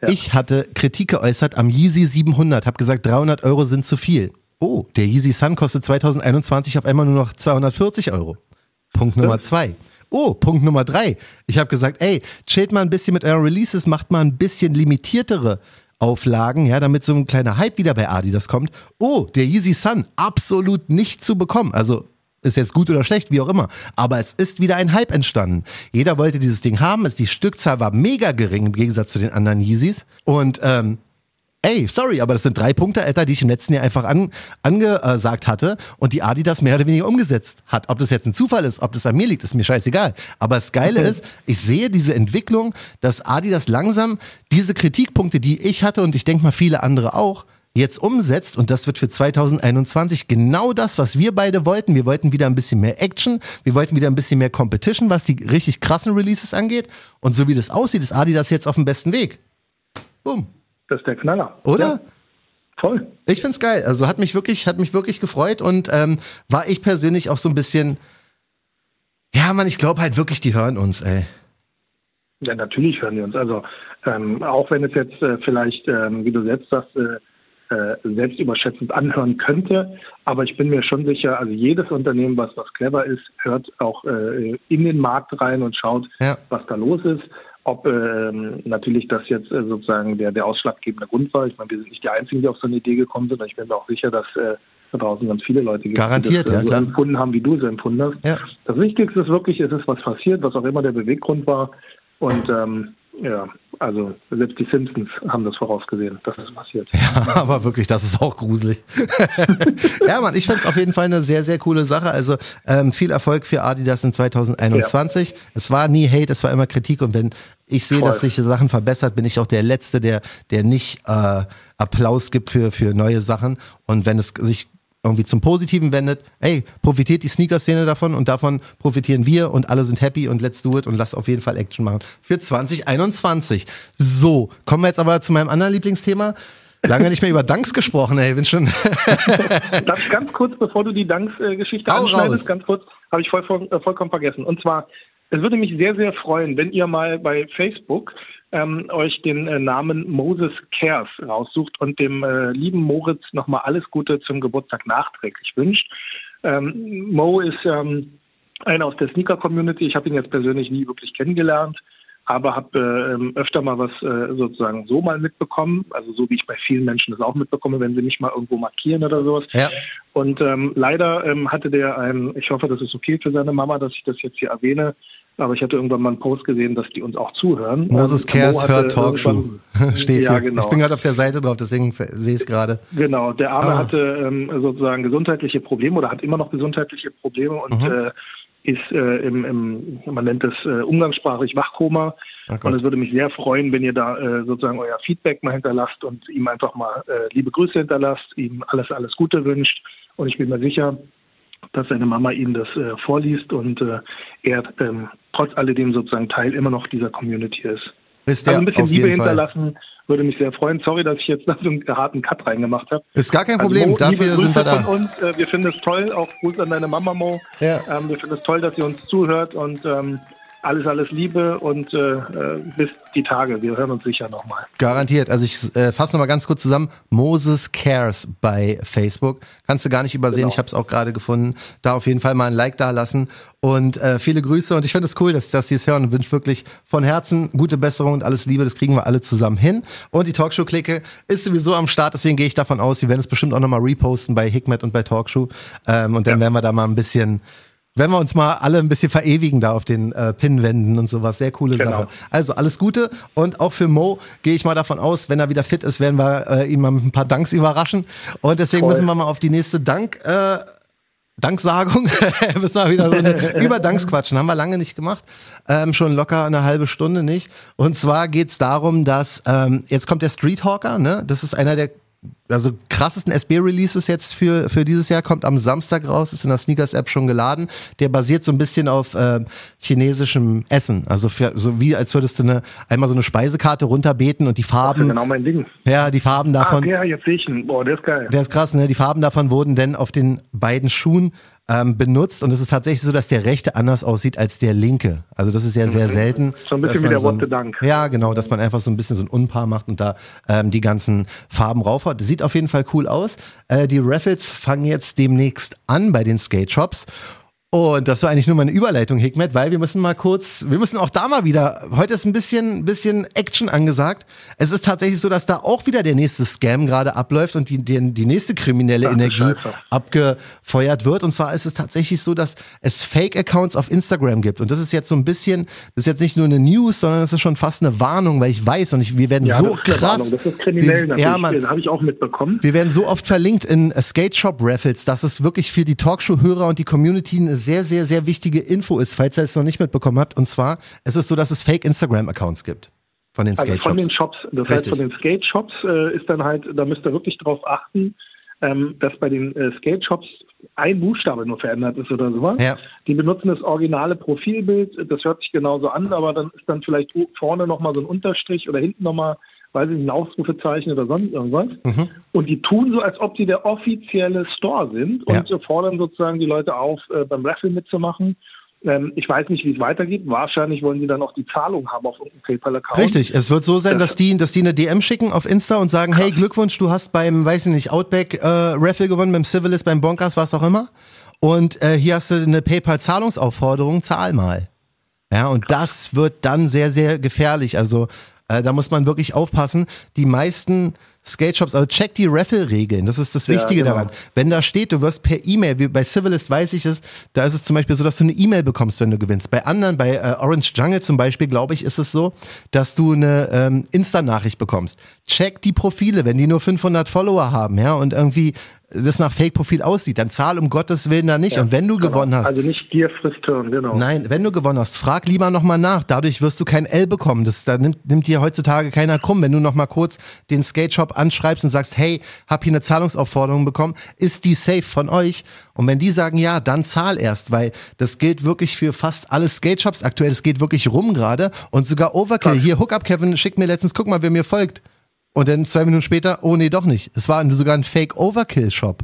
Speaker 3: Ja.
Speaker 2: Ich hatte Kritik geäußert am Yeezy 700, habe gesagt, 300 Euro sind zu viel. Oh, der Yeezy Sun kostet 2021 auf einmal nur noch 240 Euro. Punkt Nummer zwei. Oh, Punkt Nummer drei. Ich habe gesagt, ey, chillt mal ein bisschen mit euren Releases, macht mal ein bisschen limitiertere Auflagen, ja, damit so ein kleiner Hype wieder bei Adidas kommt. Oh, der Yeezy Sun, absolut nicht zu bekommen. Also ist jetzt gut oder schlecht, wie auch immer. Aber es ist wieder ein Hype entstanden. Jeder wollte dieses Ding haben. Die Stückzahl war mega gering im Gegensatz zu den anderen Yeezys. Und ähm, Ey, sorry, aber das sind drei Punkte, Alter, die ich im letzten Jahr einfach an, angesagt hatte und die Adidas mehr oder weniger umgesetzt hat. Ob das jetzt ein Zufall ist, ob das an mir liegt, ist mir scheißegal. Aber das Geile ist, ich sehe diese Entwicklung, dass Adidas langsam diese Kritikpunkte, die ich hatte und ich denke mal viele andere auch, jetzt umsetzt und das wird für 2021 genau das, was wir beide wollten. Wir wollten wieder ein bisschen mehr Action, wir wollten wieder ein bisschen mehr Competition, was die richtig krassen Releases angeht und so wie das aussieht, ist Adidas jetzt auf dem besten Weg. Boom.
Speaker 3: Das ist der Knaller.
Speaker 2: Oder?
Speaker 3: Ja, voll.
Speaker 2: Ich find's geil. Also hat mich wirklich, hat mich wirklich gefreut und ähm, war ich persönlich auch so ein bisschen. Ja, Mann, ich glaube halt wirklich, die hören uns, ey.
Speaker 3: Ja, natürlich hören wir uns. Also ähm, auch wenn es jetzt äh, vielleicht, ähm, wie du selbst sagst, äh, äh, selbstüberschätzend anhören könnte, aber ich bin mir schon sicher, also jedes Unternehmen, was was clever ist, hört auch äh, in den Markt rein und schaut,
Speaker 2: Ja.
Speaker 3: was da los ist. Ob ähm, natürlich das jetzt äh, sozusagen der, der ausschlaggebende Grund war. Ich meine, wir sind nicht die Einzigen, die auf so eine Idee gekommen sind. Ich bin mir auch sicher, dass äh, da draußen ganz viele Leute gibt,
Speaker 2: Garantiert,
Speaker 3: die das
Speaker 2: ja,
Speaker 3: äh, so
Speaker 2: klar.
Speaker 3: empfunden haben, wie du es empfunden hast.
Speaker 2: Ja.
Speaker 3: Das Wichtigste ist wirklich, es ist was passiert, was auch immer der Beweggrund war. Und ähm, ja, also selbst die Simpsons haben das vorausgesehen, dass das passiert.
Speaker 2: Ja, aber wirklich, das ist auch gruselig. ja, Mann, ich find's auf jeden Fall eine sehr, sehr coole Sache. Also ähm, viel Erfolg für Adidas in 2021. Es war nie Hate, es war immer Kritik und wenn ich sehe,
Speaker 3: Voll.
Speaker 2: dass sich Sachen verbessert, bin ich auch der Letzte, der, der nicht äh, Applaus gibt für, für neue Sachen. Und wenn es sich irgendwie zum Positiven wendet, ey, profitiert die Sneaker-Szene davon und davon profitieren wir und alle sind happy und let's do it und lass auf jeden Fall Action machen für 2021. So, kommen wir jetzt aber zu meinem anderen Lieblingsthema. Lange nicht mehr über Danks gesprochen, ey, bin schon.
Speaker 3: Ich ganz kurz, bevor du die Danks-Geschichte anschneidest, ganz kurz, habe ich voll, voll, äh, vollkommen vergessen. Und zwar, es würde mich sehr, sehr freuen, wenn ihr mal bei Facebook ähm, euch den äh, Namen Moses Cares raussucht und dem äh, lieben Moritz nochmal alles Gute zum Geburtstag nachträglich wünscht. Ähm, Mo ist ähm, einer aus der Sneaker-Community. Ich habe ihn jetzt persönlich nie wirklich kennengelernt, aber habe äh, ähm, öfter mal was äh, sozusagen so mal mitbekommen. Also so wie ich bei vielen Menschen das auch mitbekomme, wenn sie mich mal irgendwo markieren oder sowas.
Speaker 2: Ja.
Speaker 3: Und ähm, leider ähm, hatte der ein, ich hoffe, das ist okay für seine Mama, dass ich das jetzt hier erwähne, aber ich hatte irgendwann mal einen Post gesehen, dass die uns auch zuhören.
Speaker 2: Moses
Speaker 3: hatte
Speaker 2: hört Talkshow. Steht
Speaker 3: ja,
Speaker 2: hier.
Speaker 3: genau.
Speaker 2: Ich bin gerade auf der Seite drauf, deswegen sehe ich es gerade.
Speaker 3: Genau, der Arme
Speaker 2: Ah.
Speaker 3: hatte ähm, sozusagen gesundheitliche Probleme oder hat immer noch gesundheitliche Probleme und
Speaker 2: Mhm.
Speaker 3: äh, ist äh, im, im, man nennt es äh, umgangssprachlich Wachkoma. Oh und es würde mich sehr freuen, wenn ihr da äh, sozusagen euer Feedback mal hinterlasst und ihm einfach mal äh, liebe Grüße hinterlasst, ihm alles, alles Gute wünscht. Und ich bin mir sicher, dass seine Mama ihm das äh, vorliest und äh, er ähm, trotz alledem sozusagen Teil immer noch dieser Community ist.
Speaker 2: Ist
Speaker 3: also ein bisschen Liebe
Speaker 2: jeden Fall.
Speaker 3: hinterlassen, würde mich sehr freuen. Sorry, dass ich jetzt da so einen harten Cut reingemacht habe.
Speaker 2: Ist gar kein
Speaker 3: Also
Speaker 2: Problem,
Speaker 3: Mo,
Speaker 2: dafür sind wir
Speaker 3: Grüße
Speaker 2: da.
Speaker 3: Von uns. Äh, wir finden es toll, auch Gruß an deine Mama Mo.
Speaker 2: Ja.
Speaker 3: Ähm, wir finden es toll, dass sie uns zuhört und ähm, alles, alles Liebe und äh, äh, bis die Tage. Wir hören uns sicher nochmal.
Speaker 2: Garantiert. Also ich äh, fasse nochmal ganz kurz zusammen. Moses Cares bei Facebook. Kannst du gar nicht übersehen.
Speaker 3: Genau.
Speaker 2: Ich habe es auch gerade gefunden. Da auf jeden Fall mal ein Like da lassen. Und äh, viele Grüße. Und ich finde es cool, dass, dass sie es hören und wünsche wirklich von Herzen gute Besserung und alles Liebe. Das kriegen wir alle zusammen hin. Und die Talkshow-Clique ist sowieso am Start. Deswegen gehe ich davon aus, wir werden es bestimmt auch nochmal reposten bei Hikmet und bei Talkshow. Ähm, und dann
Speaker 3: Ja.
Speaker 2: werden wir da mal ein bisschen wenn wir uns mal alle ein bisschen verewigen da auf den äh, Pinwänden und sowas. Sehr coole
Speaker 3: Genau.
Speaker 2: Sache. Also alles Gute und auch für Mo gehe ich mal davon aus, wenn er wieder fit ist, werden wir äh, ihn mal mit ein paar Danks überraschen. Und deswegen
Speaker 3: Voll.
Speaker 2: müssen wir mal auf die nächste Dank, äh, Danksagung, müssen wir wieder so eine, über Danks quatschen. Haben wir lange nicht gemacht. Ähm, schon locker eine halbe Stunde nicht. Und zwar geht's darum, dass ähm, jetzt kommt der Street Hawker, ne? Das ist einer der also krassesten SB-Releases jetzt für, für dieses Jahr, kommt am Samstag raus, ist in der Sneakers-App schon geladen. Der basiert so ein bisschen auf äh, chinesischem Essen. Also für, so wie als würdest du eine, einmal so eine Speisekarte runterbeten und die
Speaker 3: Das ist
Speaker 2: Farben,
Speaker 3: genau mein Ding.
Speaker 2: ja, die Farben davon.
Speaker 3: ah, ja, jetzt sehe ich ihn. Boah, der ist geil.
Speaker 2: Der ist krass, ne? Die Farben davon wurden denn auf den beiden Schuhen ähm, benutzt und es ist tatsächlich so, dass der rechte anders aussieht als der linke. Also das ist ja sehr selten.
Speaker 3: Mhm. So ein bisschen wie der
Speaker 2: so
Speaker 3: What
Speaker 2: ein,
Speaker 3: the Dunk.
Speaker 2: Ja, genau, dass man einfach so ein bisschen so ein Unpaar macht und da ähm, die ganzen Farben raufhaut. Sieht auf jeden Fall cool aus. Äh, die Raffles fangen jetzt demnächst an bei den Skate Shops. Und das war eigentlich nur meine Überleitung, Hikmet, weil wir müssen mal kurz, wir müssen auch da mal wieder, heute ist ein bisschen, bisschen Action angesagt. Es ist tatsächlich so, dass da auch wieder der nächste Scam gerade abläuft und die, die, die nächste kriminelle
Speaker 3: Ach,
Speaker 2: Energie
Speaker 3: Scheiße.
Speaker 2: abgefeuert wird. Und zwar ist es tatsächlich so, dass es Fake-Accounts auf Instagram gibt. Und das ist jetzt so ein bisschen, das ist jetzt nicht nur eine News, sondern das ist schon fast eine Warnung, weil ich weiß und ich, wir werden
Speaker 3: Ja,
Speaker 2: so
Speaker 3: das ist eine
Speaker 2: krass.
Speaker 3: Warnung. Das ist kriminell
Speaker 2: wir, ja,
Speaker 3: das habe ich auch mitbekommen.
Speaker 2: wir werden so oft verlinkt in Skate Shop Raffles, dass es wirklich für die Talkshow-Hörer und die Community eine sehr, sehr, sehr wichtige Info ist, falls ihr es noch nicht mitbekommen habt. Und zwar, es ist so, dass es Fake Instagram-Accounts gibt von den
Speaker 3: Also
Speaker 2: Skate
Speaker 3: von den Shops. Das
Speaker 2: Richtig.
Speaker 3: heißt, von den Skate Shops äh, ist dann halt, da müsst ihr wirklich drauf achten, ähm, dass bei den äh, Skate Shops ein Buchstabe nur verändert ist oder sowas.
Speaker 2: Ja.
Speaker 3: Die benutzen das originale Profilbild, das hört sich genauso an, aber dann ist dann vielleicht vorne nochmal so ein Unterstrich oder hinten nochmal, weiß ich nicht, ein Ausrufezeichen oder sonst irgendwas.
Speaker 2: Mhm.
Speaker 3: Und die tun so, als ob sie der offizielle Store sind und
Speaker 2: Ja.
Speaker 3: fordern sozusagen die Leute auf, äh, beim Raffle mitzumachen. Ähm, ich weiß nicht, wie es weitergeht. Wahrscheinlich wollen sie dann auch die Zahlung haben auf irgendeinem PayPal-Account.
Speaker 2: Richtig, es wird so sein, dass die, dass die eine DM schicken auf Insta und sagen, hey, Glückwunsch, du hast beim, weiß ich nicht, Outback äh, Raffle gewonnen, beim Civilist, beim Bonkers, was auch immer. Und äh, hier hast du eine PayPal-Zahlungsaufforderung, zahl mal. Ja, und das wird dann sehr, sehr gefährlich. Also äh, da muss man wirklich aufpassen. Die meisten Skate Shops, also check die Raffle-Regeln. Das ist das
Speaker 3: Ja,
Speaker 2: Wichtige
Speaker 3: genau.
Speaker 2: daran. Wenn da steht, du wirst per E-Mail, wie bei Civilist weiß ich es, da ist es zum Beispiel so, dass du eine E-Mail bekommst, wenn du gewinnst. Bei anderen, bei äh, Orange Jungle zum Beispiel, glaube ich, ist es so, dass du eine ähm, Insta-Nachricht bekommst. Check die Profile, wenn die nur 500 Follower haben, ja, und irgendwie das nach Fake-Profil aussieht, dann zahl um Gottes Willen da nicht. und wenn du
Speaker 3: Genau.
Speaker 2: gewonnen hast,
Speaker 3: Also nicht Gier frisst Hirn, genau.
Speaker 2: Nein, wenn du gewonnen hast, frag lieber nochmal nach. Dadurch wirst du kein L bekommen. Das, da nimmt, nimmt dir heutzutage keiner krumm. Wenn du nochmal kurz den Skate Shop anschreibst und sagst, hey, hab hier eine Zahlungsaufforderung bekommen, ist die safe von euch? Und wenn die sagen ja, dann zahl erst, weil das gilt wirklich für fast alle Skate Shops aktuell. Das geht wirklich rum gerade. Und sogar Overkill.
Speaker 3: Krass.
Speaker 2: Hier, Hookup Kevin schickt mir letztens, guck mal, wer mir folgt. Und dann zwei Minuten später, oh nee, doch nicht. Es war sogar ein Fake Overkill Shop.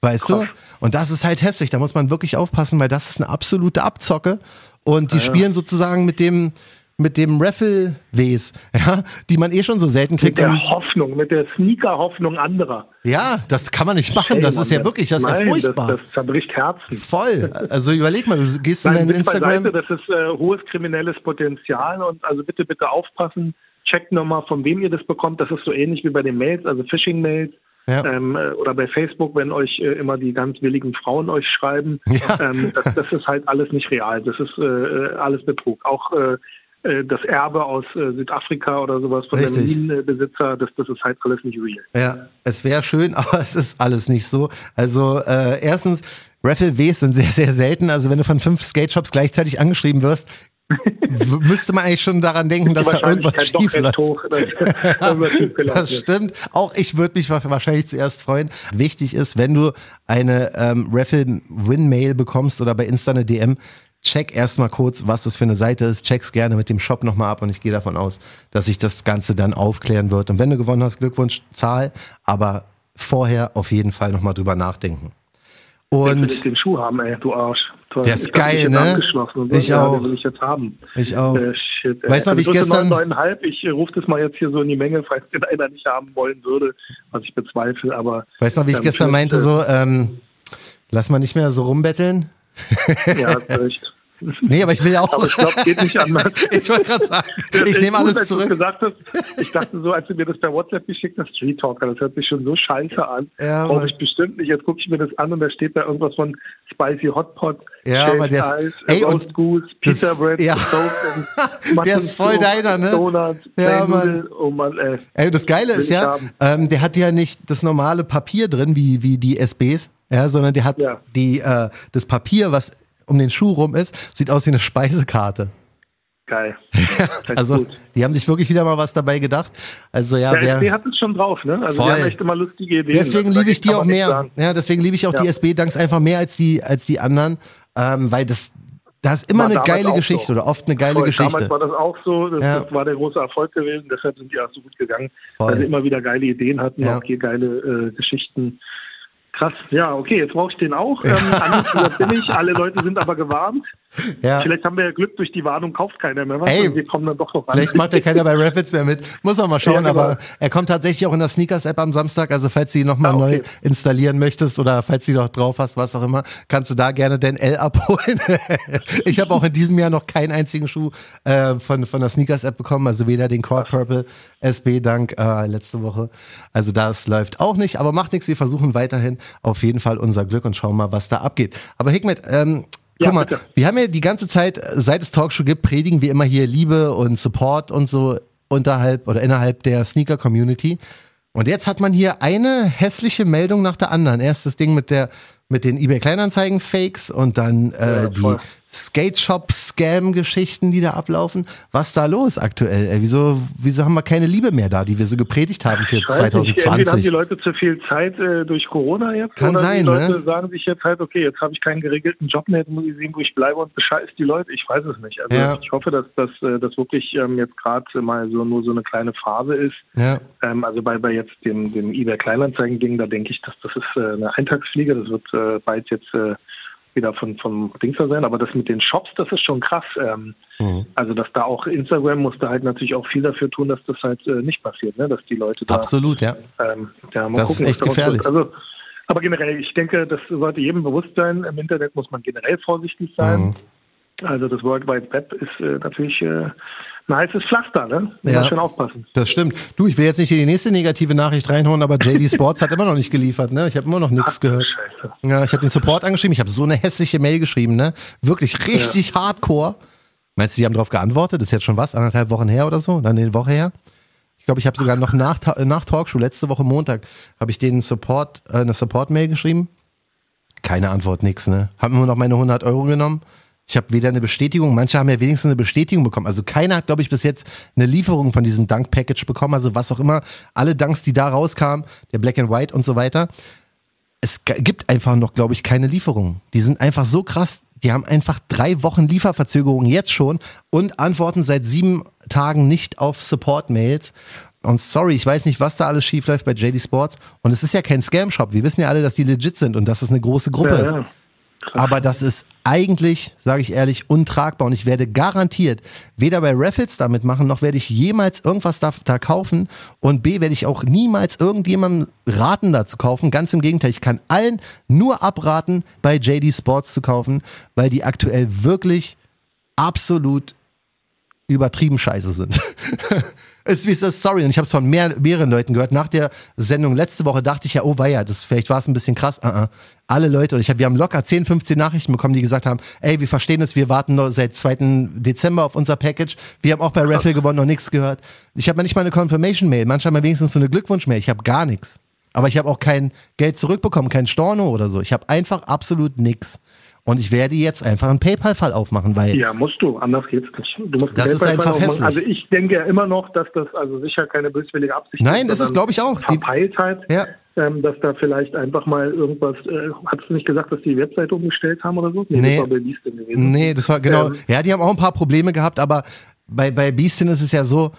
Speaker 2: Weißt
Speaker 3: Krass.
Speaker 2: du? Und das ist halt hässlich. Da muss man wirklich aufpassen, weil das ist eine absolute Abzocke. Und die spielen sozusagen mit dem, mit dem Raffle-Wes, ja, die man eh schon so selten
Speaker 3: Mit
Speaker 2: kriegt.
Speaker 3: der
Speaker 2: Und,
Speaker 3: Hoffnung, mit der Sneaker-Hoffnung anderer.
Speaker 2: ja, das kann man nicht machen. Das
Speaker 3: Hey,
Speaker 2: ist ja
Speaker 3: Mann,
Speaker 2: wirklich, das ist ja
Speaker 3: nein,
Speaker 2: furchtbar.
Speaker 3: Das, das zerbricht Herzen.
Speaker 2: Voll. Also überleg mal, du gehst in
Speaker 3: Nein,
Speaker 2: dein
Speaker 3: Witz beiseite,
Speaker 2: Instagram.
Speaker 3: das ist äh, hohes kriminelles Potenzial und also bitte, bitte aufpassen. Checkt nochmal, von wem ihr das bekommt. Das ist so ähnlich wie bei den Mails, also Phishing-Mails.
Speaker 2: Ja.
Speaker 3: Ähm, äh, oder bei Facebook, wenn euch äh, immer die ganz willigen Frauen euch schreiben.
Speaker 2: Ja.
Speaker 3: Ähm, das, das ist halt alles nicht real. Das ist äh, alles Betrug. Auch äh, äh, das Erbe aus äh, Südafrika oder sowas von
Speaker 2: Richtig.
Speaker 3: dem Minenbesitzer, das, das ist halt alles nicht real.
Speaker 2: Ja, es wäre schön, aber es ist alles nicht so. Also äh, erstens, Raffle Ws sind sehr, sehr selten. Also wenn du von fünf Skate Shops gleichzeitig angeschrieben wirst, müsste man eigentlich schon daran denken, dass da irgendwas schief läuft. Das stimmt. Auch ich würde mich wahrscheinlich zuerst freuen. Wichtig ist, wenn du eine ähm, Raffle Win-Mail bekommst oder bei Insta eine DM, check erstmal kurz, was das für eine Seite ist. Check's gerne mit dem Shop nochmal ab und ich gehe davon aus, dass sich das Ganze dann aufklären wird. Und wenn du gewonnen hast, Glückwunsch, Zahl, aber vorher auf jeden Fall nochmal drüber nachdenken. Und
Speaker 3: ich den Schuh haben, ey, du Arsch.
Speaker 2: Toll. Der ist ich geil, ne? Ich ja, auch.
Speaker 3: Den will ich jetzt haben.
Speaker 2: Ich auch. Äh,
Speaker 3: shit,
Speaker 2: weißt du, also ich gestern...
Speaker 3: 9,5. Ich äh, rufe das mal jetzt hier so in die Menge, falls den einer nicht haben wollen würde, was ich bezweifle, aber...
Speaker 2: Weißt du, wie ich gestern meinte, so, ähm, lass mal nicht mehr so rumbetteln?
Speaker 3: ja, recht.
Speaker 2: Nee, aber ich will ja auch.
Speaker 3: Aber ich glaube, geht nicht anders.
Speaker 2: ich wollte gerade sagen, ich nehme alles
Speaker 3: als
Speaker 2: zurück.
Speaker 3: Gesagt hast, ich dachte so, als du mir das per WhatsApp geschickt hast, Street Talker, das hört sich schon so scheiße an. Ja, Brauche ich bestimmt nicht. Jetzt gucke ich mir das an und da steht da irgendwas von Spicy Hot Pot,
Speaker 2: ja, aber der ist, ey,
Speaker 3: und Goose, Pizza Bread,
Speaker 2: ja. der ist voll deiner, ne?
Speaker 3: Donuts, ja, Mann. Oh Mann, ey.
Speaker 2: ey. Das Geile ist ja, ähm, der hat ja nicht das normale Papier drin, wie, wie die SBs, ja, sondern der hat ja. die, äh, das Papier, was um den Schuh rum ist, sieht aus wie eine Speisekarte.
Speaker 3: Geil.
Speaker 2: also, gut. die haben sich wirklich wieder mal was dabei gedacht. Also, ja,
Speaker 3: der SB hat es schon drauf, ne? Also, voll. die haben echt immer lustige Ideen.
Speaker 2: Deswegen liebe ich die auch mehr. Ja, deswegen liebe ich auch ja. die SB-Danks einfach mehr als die, als die anderen, ähm, weil das, das ist immer war eine geile Geschichte so. oder oft eine geile Voll. Geschichte.
Speaker 3: Damals war das auch so, das, ja. das, war der große Erfolg gewesen, deshalb sind die auch so gut gegangen, Voll. weil sie immer wieder geile Ideen hatten, ja. auch hier geile äh, Geschichten Krass, ja, okay, jetzt brauche ich den auch. Ähm, bin ich, alle Leute sind aber gewarnt. Ja. Vielleicht haben wir ja Glück, durch die Warnung kauft keiner mehr was
Speaker 2: Ey, wir kommen dann doch noch ran. Vielleicht macht ja keiner bei Rapids mehr mit. Muss man mal schauen, ja, genau. aber er kommt tatsächlich auch in der Sneakers-App am Samstag. Also falls du ihn nochmal ah, okay. neu installieren möchtest oder falls du ihn noch drauf hast, was auch immer, kannst du da gerne den L abholen. ich habe auch in diesem Jahr noch keinen einzigen Schuh äh, von, von der Sneakers-App bekommen, also weder den Core Purple SB dank äh, letzte Woche. Also das läuft auch nicht, aber macht nichts. Wir versuchen weiterhin auf jeden Fall unser Glück und schauen mal, was da abgeht. Aber Hikmet, ähm, Guck ja, mal, bitte. wir haben ja die ganze Zeit, seit es Talkshow gibt, predigen wir immer hier Liebe und Support und so unterhalb oder innerhalb der Sneaker-Community. Und jetzt hat man hier eine hässliche Meldung nach der anderen. Erst das Ding mit der mit den eBay Kleinanzeigen Fakes und dann äh, ja, die Skate Shop Scam Geschichten, die da ablaufen. Was da los aktuell? Ey? Wieso wieso haben wir keine Liebe mehr da, die wir so gepredigt haben für ich 2020? Nicht.
Speaker 3: Entweder haben die Leute zu viel Zeit äh, durch Corona jetzt
Speaker 2: Kann
Speaker 3: oder
Speaker 2: sein,
Speaker 3: die Leute
Speaker 2: ne?
Speaker 3: sagen sich jetzt halt, okay, jetzt habe ich keinen geregelten Job mehr, jetzt muss ich sehen, wo ich bleibe und bescheißt die Leute. Ich weiß es nicht. Also ja. ich hoffe, dass das äh, dass wirklich ähm, jetzt gerade mal so nur so eine kleine Phase ist.
Speaker 2: Ja.
Speaker 3: Ähm, also bei bei jetzt dem dem eBay Kleinanzeigen Ding, da denke ich, dass das ist äh, eine Eintagsfliege. Das wird äh, bald jetzt äh, wieder von vom Dingser sein, aber das mit den Shops, das ist schon krass. Ähm, mhm. Also dass da auch Instagram musste halt natürlich auch viel dafür tun, dass das halt äh, nicht passiert, ne? dass die Leute da
Speaker 2: absolut ja,
Speaker 3: ähm, ja
Speaker 2: mal das gucken, ist echt gefährlich.
Speaker 3: Also aber generell, ich denke, das sollte jedem bewusst sein. Im Internet muss man generell vorsichtig sein. Mhm. Also das World Wide Web ist äh, natürlich äh, ein heißes Pflaster, ne? Muss ja, schon aufpassen.
Speaker 2: Das stimmt. Du, ich will jetzt nicht in die nächste negative Nachricht reinhauen, aber JD Sports hat immer noch nicht geliefert, ne? Ich habe immer noch nichts gehört. Scheiße. Ja, ich habe den Support angeschrieben, ich habe so eine hässliche Mail geschrieben, ne? Wirklich richtig ja. hardcore. Meinst du, die haben darauf geantwortet? Das ist jetzt schon was, anderthalb Wochen her oder so? Dann eine Woche her? Ich glaube, ich habe sogar noch nach, nach Talkshow, letzte Woche Montag, habe ich denen Support, äh, eine Support-Mail geschrieben. Keine Antwort, nix, ne? Haben immer noch meine 100 Euro genommen. Ich habe weder eine Bestätigung, manche haben ja wenigstens eine Bestätigung bekommen. Also keiner hat, glaube ich, bis jetzt eine Lieferung von diesem Dunk-Package bekommen. Also was auch immer, alle Dunks, die da rauskamen, der Black and White und so weiter. Es gibt einfach noch, glaube ich, keine Lieferungen. Die sind einfach so krass. Die haben einfach drei Wochen Lieferverzögerung jetzt schon und antworten seit sieben Tagen nicht auf Support-Mails. Und sorry, ich weiß nicht, was da alles schief läuft bei JD Sports. Und es ist ja kein Scam-Shop. Wir wissen ja alle, dass die legit sind und dass es eine große Gruppe ja, ist. Ja. Aber das ist eigentlich, sage ich ehrlich, untragbar. Und ich werde garantiert weder bei Raffles damit machen, noch werde ich jemals irgendwas da, da kaufen. Und B, werde ich auch niemals irgendjemandem raten, da zu kaufen. Ganz im Gegenteil, ich kann allen nur abraten, bei JD Sports zu kaufen, weil die aktuell wirklich absolut übertrieben scheiße sind. Es ist sorry, und ich habe es von mehr, mehreren Leuten gehört. Nach der Sendung letzte Woche dachte ich ja, oh weia, das vielleicht war es ein bisschen krass. Uh -uh. Alle Leute, und ich hab, wir haben locker 10, 15 Nachrichten bekommen, die gesagt haben, ey, wir verstehen es, wir warten noch seit 2. Dezember auf unser Package. Wir haben auch bei Raffle gewonnen, noch nichts gehört. Ich habe nicht mal eine Confirmation-Mail, manchmal wenigstens so eine Glückwunsch-Mail. Ich habe gar nichts. Aber ich habe auch kein Geld zurückbekommen, kein Storno oder so. Ich habe einfach absolut nichts. Und ich werde jetzt einfach einen PayPal-Fall aufmachen, weil.
Speaker 3: Ja, musst du, anders geht's nicht. Du musst
Speaker 2: das ist einfach hässlich.
Speaker 3: Also ich denke ja immer noch, dass das also sicher keine böswillige Absicht
Speaker 2: Nein, ist, das ist, glaube ich, auch.
Speaker 3: Verpeiltheit.
Speaker 2: Ja.
Speaker 3: Ähm, dass da vielleicht einfach mal irgendwas, äh, hast du nicht gesagt, dass die Webseite umgestellt haben oder so?
Speaker 2: Nee, nee. das war bei Beastin gewesen. Nee, das war genau. Ähm, ja, die haben auch ein paar Probleme gehabt, aber bei, bei Beastin ist es ja so,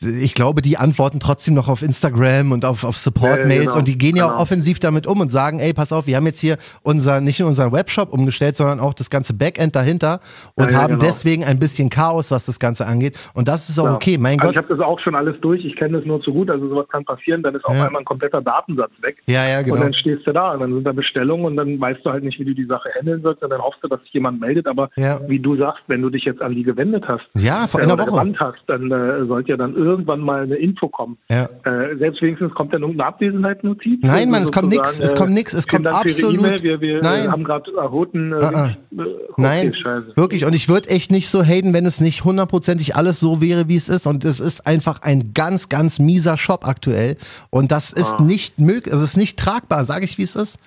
Speaker 2: ich glaube, die antworten trotzdem noch auf Instagram und auf, auf Support-Mails ja, genau, und die gehen ja auch genau. offensiv damit um und sagen, ey, pass auf, wir haben jetzt hier unser, nicht nur unseren Webshop umgestellt, sondern auch das ganze Backend dahinter und ja, haben genau. deswegen ein bisschen Chaos, was das Ganze angeht. Und das ist auch okay, mein
Speaker 3: also
Speaker 2: Gott.
Speaker 3: Ich habe das auch schon alles durch, ich kenne das nur zu gut, also sowas kann passieren, dann ist auf einmal ein kompletter Datensatz weg.
Speaker 2: Ja, ja, genau.
Speaker 3: Und dann stehst du da und dann sind da Bestellungen und dann weißt du halt nicht, wie du die Sache handeln sollst und dann hoffst du, dass sich jemand meldet, aber wie du sagst, wenn du dich jetzt an die gewendet hast,
Speaker 2: ja, vor einer Woche.
Speaker 3: hast, dann äh, sollte ja dann irgendwann mal eine Info kommen.
Speaker 2: Ja.
Speaker 3: Äh, selbst wenigstens kommt dann irgendeine Abwesenheitsnotiz.
Speaker 2: Nein, Mann, es kommt nichts, es kommt nichts, es kommt absolut. E
Speaker 3: wir, wir
Speaker 2: Nein.
Speaker 3: haben gerade erhoten. Äh,
Speaker 2: uh -uh. Okay, Nein, Scheiße. wirklich. Und ich würde echt nicht so haten, wenn es nicht hundertprozentig alles so wäre, wie es ist. Und es ist einfach ein ganz, ganz mieser Shop aktuell. Und das ist ah. nicht möglich, es ist nicht tragbar, sage ich, wie es ist.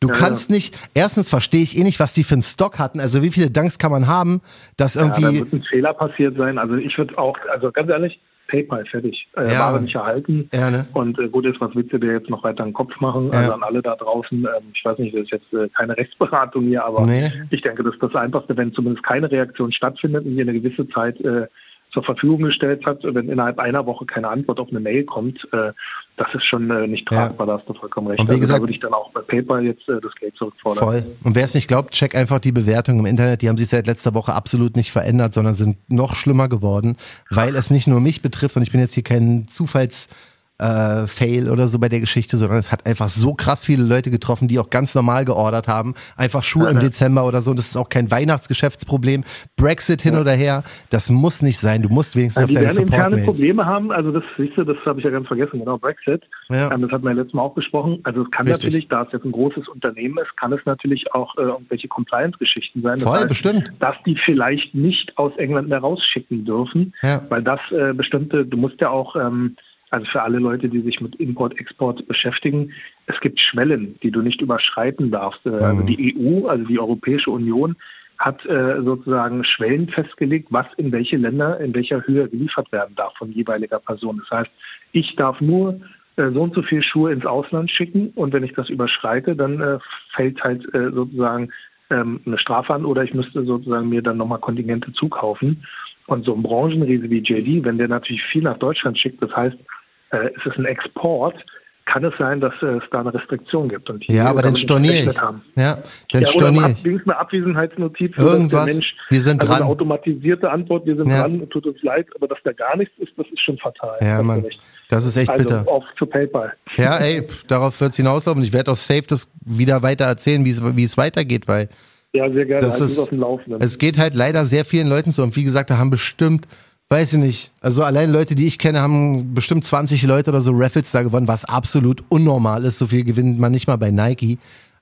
Speaker 2: Du ja, kannst ja. nicht, erstens verstehe ich eh nicht, was die für einen Stock hatten. Also wie viele Danks kann man haben, dass irgendwie. Ja,
Speaker 3: da wird ein Fehler passiert sein. Also ich würde auch, also ganz ehrlich, PayPal fertig. Äh, ja. Ware nicht erhalten.
Speaker 2: Ja, ne?
Speaker 3: Und äh, gut ist, was willst du dir jetzt noch weiter einen Kopf machen? Ja. Also an alle da draußen. Ähm, ich weiß nicht, das ist jetzt äh, keine Rechtsberatung hier, aber nee. ich denke, das ist das Einfachste, wenn zumindest keine Reaktion stattfindet und hier eine gewisse Zeit äh, zur Verfügung gestellt hat, wenn innerhalb einer Woche keine Antwort auf eine Mail kommt, äh, das ist schon äh, nicht tragbar, ja. da hast du vollkommen recht.
Speaker 2: Und wie
Speaker 3: also
Speaker 2: gesagt,
Speaker 3: da würde ich dann auch bei PayPal jetzt äh, das Geld zurückfordern.
Speaker 2: Voll. Und wer es nicht glaubt, check einfach die Bewertungen im Internet. Die haben sich seit letzter Woche absolut nicht verändert, sondern sind noch schlimmer geworden, weil es nicht nur mich betrifft und ich bin jetzt hier kein Zufalls äh, Fail oder so bei der Geschichte, sondern es hat einfach so krass viele Leute getroffen, die auch ganz normal geordert haben. Einfach Schuhe ja, im Dezember oder so. Und das ist auch kein Weihnachtsgeschäftsproblem. Brexit hin ja. oder her, das muss nicht sein. Du musst wenigstens
Speaker 3: also
Speaker 2: auf deine
Speaker 3: Support interne Probleme haben. Also das siehst du, das habe ich ja ganz vergessen. Genau, Brexit. Ja. Ähm, das hatten wir ja letztes Mal auch besprochen. Also es kann Richtig. natürlich, da es jetzt ein großes Unternehmen ist, kann es natürlich auch äh, irgendwelche Compliance-Geschichten sein.
Speaker 2: Das Voll, heißt, bestimmt.
Speaker 3: Dass die vielleicht nicht aus England mehr rausschicken dürfen,
Speaker 2: ja.
Speaker 3: weil das äh, bestimmte, du musst ja auch ähm, also für alle Leute, die sich mit Import-Export beschäftigen, es gibt Schwellen, die du nicht überschreiten darfst. Äh, also die EU, also die Europäische Union, hat äh, sozusagen Schwellen festgelegt, was in welche Länder in welcher Höhe geliefert werden darf von jeweiliger Person. Das heißt, ich darf nur äh, so und so viel Schuhe ins Ausland schicken und wenn ich das überschreite, dann äh, fällt halt äh, sozusagen ähm, eine Strafe an oder ich müsste sozusagen mir dann nochmal Kontingente zukaufen. Und so ein Branchenriese wie JD, wenn der natürlich viel nach Deutschland schickt, das heißt, äh, ist es ein Export, kann es sein, dass äh, es da eine Restriktion gibt. Und
Speaker 2: ja, aber dann storniere ich.
Speaker 3: Haben.
Speaker 2: Ja, dann ja, storniere ich.
Speaker 3: eine Abwesenheitsnotiz.
Speaker 2: Irgendwas, Mensch,
Speaker 3: wir
Speaker 2: sind
Speaker 3: also
Speaker 2: dran.
Speaker 3: Eine automatisierte Antwort, wir sind ja. dran, tut uns leid, aber dass da gar nichts ist, das ist schon fatal.
Speaker 2: Ja, Mann, das ist echt
Speaker 3: also
Speaker 2: bitter.
Speaker 3: auf zu PayPal.
Speaker 2: Ja, ey, darauf wird es hinauslaufen. Ich werde auch safe das wieder weiter erzählen, wie es weitergeht, weil
Speaker 3: ja, sehr gerne.
Speaker 2: Das ist, Es geht halt leider sehr vielen Leuten so. Und wie gesagt, da haben bestimmt Weiß ich nicht. Also allein Leute, die ich kenne, haben bestimmt 20 Leute oder so Raffles da gewonnen, was absolut unnormal ist. So viel gewinnt man nicht mal bei Nike.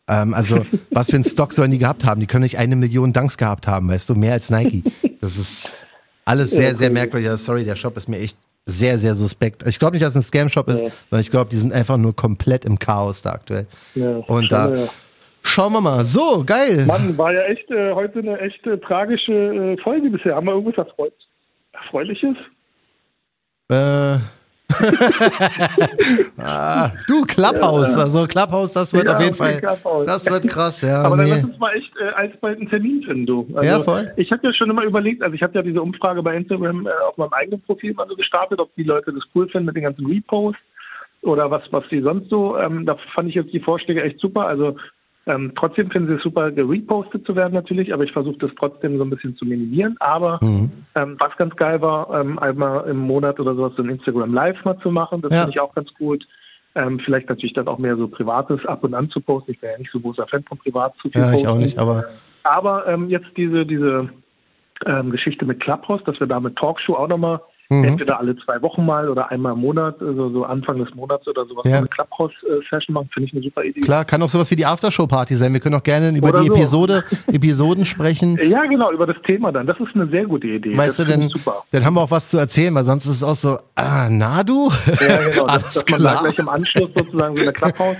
Speaker 2: Ähm, also was für einen Stock sollen die gehabt haben? Die können nicht eine Million Danks gehabt haben, weißt du, mehr als Nike. Das ist alles sehr, sehr merkwürdig. Also sorry, der Shop ist mir echt sehr, sehr suspekt. Ich glaube nicht, dass es ein Scam-Shop ist, ja. sondern ich glaube, die sind einfach nur komplett im Chaos da aktuell. Ja, Und da ja. schauen wir mal. So, geil.
Speaker 3: Mann, war ja echt äh, heute eine echte tragische äh, Folge bisher. Haben wir irgendwas erfreut? Erfreuliches?
Speaker 2: Äh. ah, du, Clubhouse, ja, also Clubhouse, das wird ja, auf jeden Fall, Clubhouse. das wird krass, ja.
Speaker 3: Aber nee. dann lass uns mal echt äh, alsbald einen Termin finden, du.
Speaker 2: Also, ja, voll.
Speaker 3: Ich habe ja schon immer überlegt, also ich habe ja diese Umfrage bei Instagram äh, auf meinem eigenen Profil mal so gestartet, ob die Leute das cool finden mit den ganzen Reposts oder was, was die sonst so, ähm, da fand ich jetzt die Vorschläge echt super, also ähm, trotzdem finden sie es super, gerepostet zu werden natürlich, aber ich versuche das trotzdem so ein bisschen zu minimieren. Aber mhm. ähm, was ganz geil war, ähm, einmal im Monat oder sowas so ein Instagram Live mal zu machen, das ja. finde ich auch ganz gut. Ähm, vielleicht natürlich dann auch mehr so Privates ab und an zu posten. Ich bin ja nicht so großer Fan von privat zu
Speaker 2: viel Ja, posten. ich auch nicht, aber.
Speaker 3: Aber ähm, jetzt diese, diese ähm, Geschichte mit Clubhouse, dass wir da mit Talkshow auch nochmal Mhm. Entweder alle zwei Wochen mal oder einmal im Monat, also so Anfang des Monats oder sowas, ja. eine Clubhouse-Session machen, finde ich eine super Idee.
Speaker 2: Klar, kann auch sowas wie die Aftershow-Party sein. Wir können auch gerne über oder die so. Episode, Episoden sprechen.
Speaker 3: Ja, genau, über das Thema dann. Das ist eine sehr gute Idee.
Speaker 2: Weißt das du, denn, dann haben wir auch was zu erzählen, weil sonst ist es auch so, ah, na du?
Speaker 3: Ja, genau, dass, dass man da gleich im Anschluss sozusagen so eine Clubhouse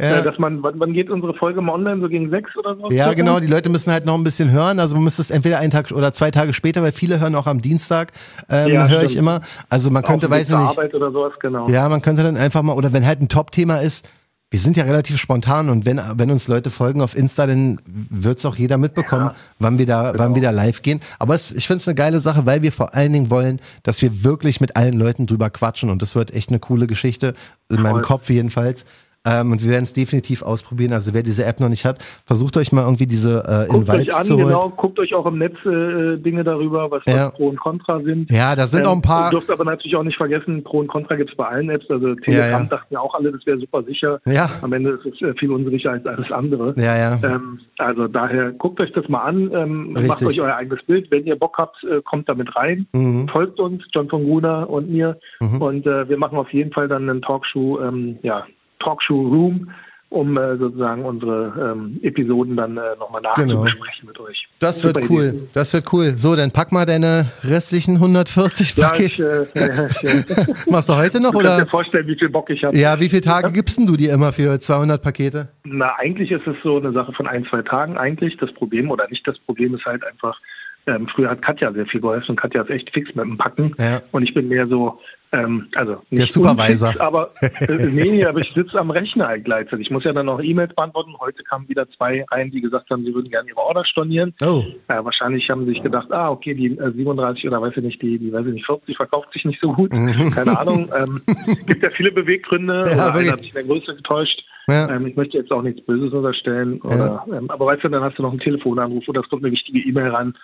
Speaker 3: ja. Äh, dass man, wann, geht unsere Folge mal online? So gegen sechs oder so?
Speaker 2: Ja, genau. Die Leute müssen halt noch ein bisschen hören. Also man müsste es entweder einen Tag oder zwei Tage später, weil viele hören auch am Dienstag, ähm, ja, höre ich immer. Also man könnte, weiß nicht.
Speaker 3: Arbeit oder sowas, genau.
Speaker 2: Ja, man könnte dann einfach mal, oder wenn halt ein Top-Thema ist, wir sind ja relativ spontan und wenn, wenn uns Leute folgen auf Insta, dann wird es auch jeder mitbekommen, ja, wann wir da, genau. wann wir da live gehen. Aber es, ich finde es eine geile Sache, weil wir vor allen Dingen wollen, dass wir wirklich mit allen Leuten drüber quatschen und das wird echt eine coole Geschichte, in Voll. meinem Kopf jedenfalls. Ähm, und wir werden es definitiv ausprobieren. Also wer diese App noch nicht hat, versucht euch mal irgendwie diese äh,
Speaker 3: guckt Invites euch an, zu holen. Genau, guckt euch auch im Netz äh, Dinge darüber, was, ja. Pro und Contra sind.
Speaker 2: Ja, da sind ähm, auch ein paar.
Speaker 3: Ihr dürft aber natürlich auch nicht vergessen, Pro und Contra gibt es bei allen Apps. Also Telegram ja, ja. dachten ja auch alle, das wäre super sicher.
Speaker 2: Ja.
Speaker 3: Am Ende ist es äh, viel unsicher als alles andere.
Speaker 2: Ja, ja.
Speaker 3: Ähm, also daher guckt euch das mal an, ähm, macht euch euer eigenes Bild. Wenn ihr Bock habt, äh, kommt damit rein. Mhm. Folgt uns, John von Guna und mir. Mhm. Und äh, wir machen auf jeden Fall dann einen Talkshow, ähm, ja, Talkshow Room um äh, sozusagen unsere ähm, Episoden dann äh, nochmal nachzubesprechen genau. mit euch.
Speaker 2: Das Super wird cool. Idee. Das wird cool. So, dann pack mal deine restlichen 140 Pakete. Ja, ich, äh, Machst du heute noch? Du oder?
Speaker 3: dir vorstellen, wie viel Bock ich habe.
Speaker 2: Ja, wie viele Tage gibst du dir immer für 200 Pakete?
Speaker 3: Na, eigentlich ist es so eine Sache von ein, zwei Tagen eigentlich. Das Problem oder nicht das Problem ist halt einfach, ähm, früher hat Katja sehr viel geholfen und Katja ist echt fix mit dem Packen. Ja. Und ich bin mehr so, ähm, also
Speaker 2: nicht der Supervisor.
Speaker 3: Unfix, aber äh, nee, aber ich sitze am Rechner halt gleichzeitig. Ich muss ja dann noch E-Mails beantworten. Heute kamen wieder zwei rein, die gesagt haben, sie würden gerne ihre Order stornieren.
Speaker 2: Oh.
Speaker 3: Äh, wahrscheinlich haben sie sich gedacht, ah, okay, die äh, 37 oder weiß ich nicht, die, die weiß ich nicht, 40 verkauft sich nicht so gut. Mhm. Keine Ahnung. Ähm, gibt ja viele Beweggründe. Ja, einer hat sich in der Größe getäuscht. Ja. Ähm, ich möchte jetzt auch nichts Böses unterstellen. Oder, ja. ähm, aber weißt du, dann hast du noch einen Telefonanruf oder es kommt eine wichtige E-Mail ran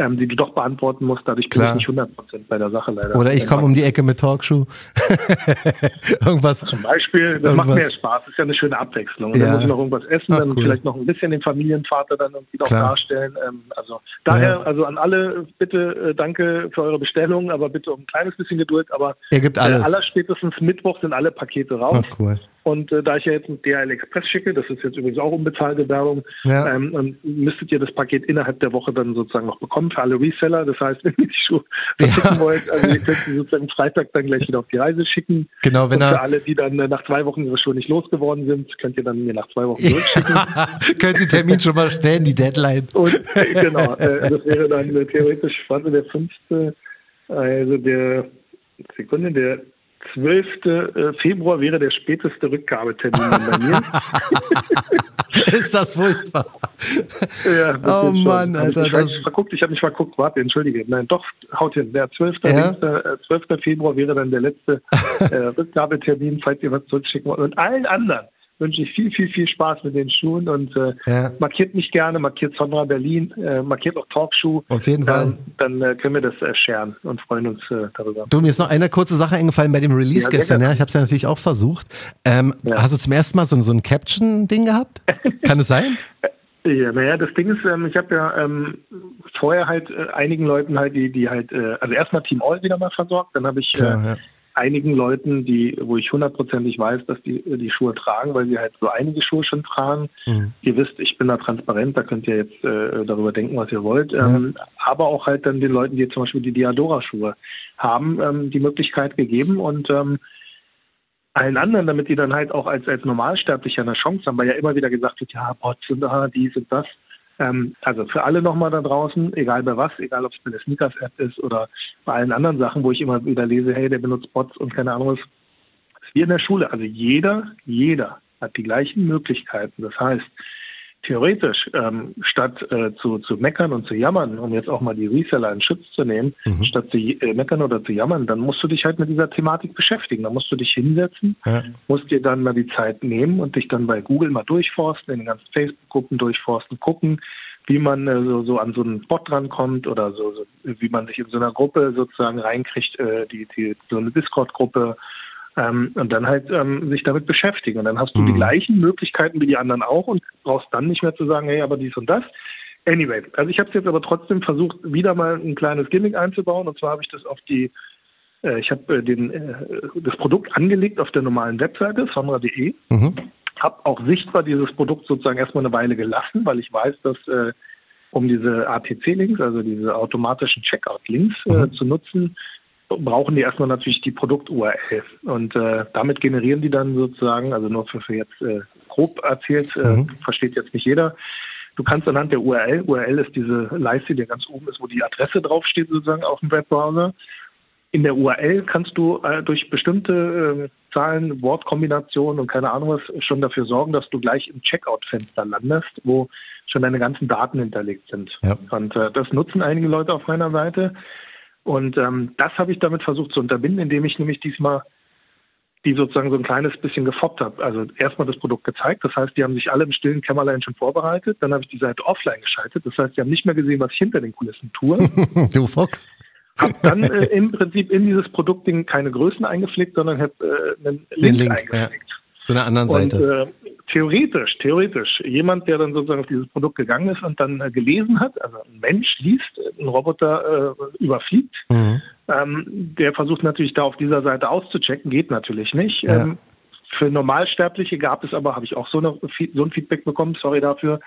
Speaker 3: ähm, die du doch beantworten musst. Dadurch bin Klar. ich nicht 100% bei der Sache leider.
Speaker 2: Oder ich komme um die Ecke mit Talkshow. irgendwas.
Speaker 3: Zum Beispiel, das irgendwas. macht mehr Spaß. Das ist ja eine schöne Abwechslung. Und ja. dann muss ich noch irgendwas essen, Ach, dann cool. vielleicht noch ein bisschen den Familienvater dann irgendwie noch darstellen. Ähm, also daher, ja. also an alle, bitte äh, danke für eure Bestellung, aber bitte um ein kleines bisschen Geduld. Aber
Speaker 2: Ihr gibt alles.
Speaker 3: Äh, allerspätestens Mittwoch sind alle Pakete raus.
Speaker 2: Ach, cool.
Speaker 3: Und äh, da ich ja jetzt ein DHL Express schicke, das ist jetzt übrigens auch unbezahlte Werbung, ja. ähm, müsstet ihr das Paket innerhalb der Woche dann sozusagen noch bekommen für alle Reseller. Das heißt, wenn ihr die Schuhe verschicken ja. wollt, also ihr könnt sie sozusagen Freitag dann gleich wieder auf die Reise schicken.
Speaker 2: Genau, wenn
Speaker 3: Und für alle, die dann äh, nach zwei Wochen ihre Schuhe nicht losgeworden sind, könnt ihr dann mir nach zwei Wochen zurückschicken.
Speaker 2: könnt den Termin schon mal stellen, die Deadline.
Speaker 3: Und äh, genau, äh, das wäre dann äh, theoretisch, warte, der fünfte, also der Sekunde, der 12. Äh, Februar wäre der späteste Rückgabetermin bei mir.
Speaker 2: ist das furchtbar?
Speaker 3: Ja,
Speaker 2: das oh Mann,
Speaker 3: Alter. Ich habe mich verguckt, ich habe mich verguckt, warte, entschuldige. Nein, doch, haut hin. Der 12. Ja? 12. Februar wäre dann der letzte äh, Rückgabetermin, falls ihr was zurückschicken wollt. Und allen anderen wünsche ich viel, viel, viel Spaß mit den Schuhen und äh, ja. markiert mich gerne, markiert Sondra Berlin, äh, markiert auch Talkshow.
Speaker 2: Auf jeden Fall.
Speaker 3: Ähm, dann äh, können wir das äh, scheren und freuen uns äh, darüber.
Speaker 2: Du, mir ist noch eine kurze Sache eingefallen bei dem Release ja, gestern. Ja, ich habe es ja natürlich auch versucht. Ähm. Hast du zum ersten Mal so, so ein Caption-Ding gehabt? Kann es sein?
Speaker 3: Ja, naja, das Ding ist, ähm, ich habe ja ähm, vorher halt äh, einigen Leuten halt, die, die halt, äh, also erstmal Team All wieder mal versorgt, dann habe ich äh, ja einigen Leuten, die, wo ich hundertprozentig weiß, dass die die Schuhe tragen, weil sie halt so einige Schuhe schon tragen. Mhm. Ihr wisst, ich bin da transparent, da könnt ihr jetzt äh, darüber denken, was ihr wollt. Mhm. Ähm, aber auch halt dann den Leuten, die zum Beispiel die Diadora-Schuhe haben, ähm, die Möglichkeit gegeben und ähm, allen anderen, damit die dann halt auch als, als Normalsterblicher eine Chance haben, weil ja immer wieder gesagt wird, ja, Bots und ah, dies und das. Ähm, also für alle nochmal da draußen, egal bei was, egal ob es bei der Sneakers-App ist oder bei allen anderen Sachen, wo ich immer wieder lese, hey, der benutzt Bots und keine Ahnung was. Wie in der Schule. Also jeder, jeder hat die gleichen Möglichkeiten. Das heißt, theoretisch, ähm, statt äh, zu, zu meckern und zu jammern, um jetzt auch mal die Reseller in Schutz zu nehmen, mhm. statt zu äh, meckern oder zu jammern, dann musst du dich halt mit dieser Thematik beschäftigen. Dann musst du dich hinsetzen, ja. musst dir dann mal die Zeit nehmen und dich dann bei Google mal durchforsten, in den ganzen Facebook-Gruppen durchforsten, gucken, wie man äh, so, so an so einen Bot rankommt oder so, so, wie man sich in so einer Gruppe sozusagen reinkriegt, äh, die, die so eine Discord-Gruppe ähm, und dann halt ähm, sich damit beschäftigen. Und dann hast du mhm. die gleichen Möglichkeiten wie die anderen auch und brauchst dann nicht mehr zu sagen, hey, aber dies und das. Anyway, also ich habe es jetzt aber trotzdem versucht, wieder mal ein kleines Gimmick einzubauen. Und zwar habe ich das auf die Äh, ich habe äh, den, äh, das Produkt angelegt auf der normalen Webseite, sonra.de. Mhm. Habe auch sichtbar dieses Produkt sozusagen erstmal eine Weile gelassen, weil ich weiß, dass äh, um diese ATC-Links, also diese automatischen Checkout-Links äh, mhm. zu nutzen, brauchen die erstmal natürlich die Produkt-URL. Und äh, damit generieren die dann sozusagen, also nur für, für jetzt äh, grob erzählt, äh, mhm. versteht jetzt nicht jeder. Du kannst anhand der URL, URL ist diese Leiste, die ganz oben ist, wo die Adresse draufsteht sozusagen auf dem Webbrowser. In der URL kannst du äh, durch bestimmte äh, Zahlen, Wortkombinationen und keine Ahnung was schon dafür sorgen, dass du gleich im Checkout-Fenster landest, wo schon deine ganzen Daten hinterlegt sind. Ja. Und äh, das nutzen einige Leute auf meiner Seite. Und ähm, das habe ich damit versucht zu unterbinden, indem ich nämlich diesmal die sozusagen so ein kleines bisschen gefoppt habe. Also erstmal das Produkt gezeigt, das heißt, die haben sich alle im stillen Kämmerlein schon vorbereitet. Dann habe ich die Seite offline geschaltet, das heißt, die haben nicht mehr gesehen, was ich hinter den Kulissen tue.
Speaker 2: du Fox.
Speaker 3: Hab dann äh, im Prinzip in dieses Produktding keine Größen eingepflegt, sondern habe äh, einen Link, Link eingepflegt. Ja.
Speaker 2: Zu einer anderen Seite.
Speaker 3: Und, äh, theoretisch, theoretisch, jemand, der dann sozusagen auf dieses Produkt gegangen ist und dann äh, gelesen hat, also ein Mensch liest, ein Roboter äh, überfliegt, mhm. ähm, der versucht natürlich da auf dieser Seite auszuchecken, geht natürlich nicht. Ja. Ähm, für Normalsterbliche gab es aber, habe ich auch so, eine, so ein Feedback bekommen, sorry dafür,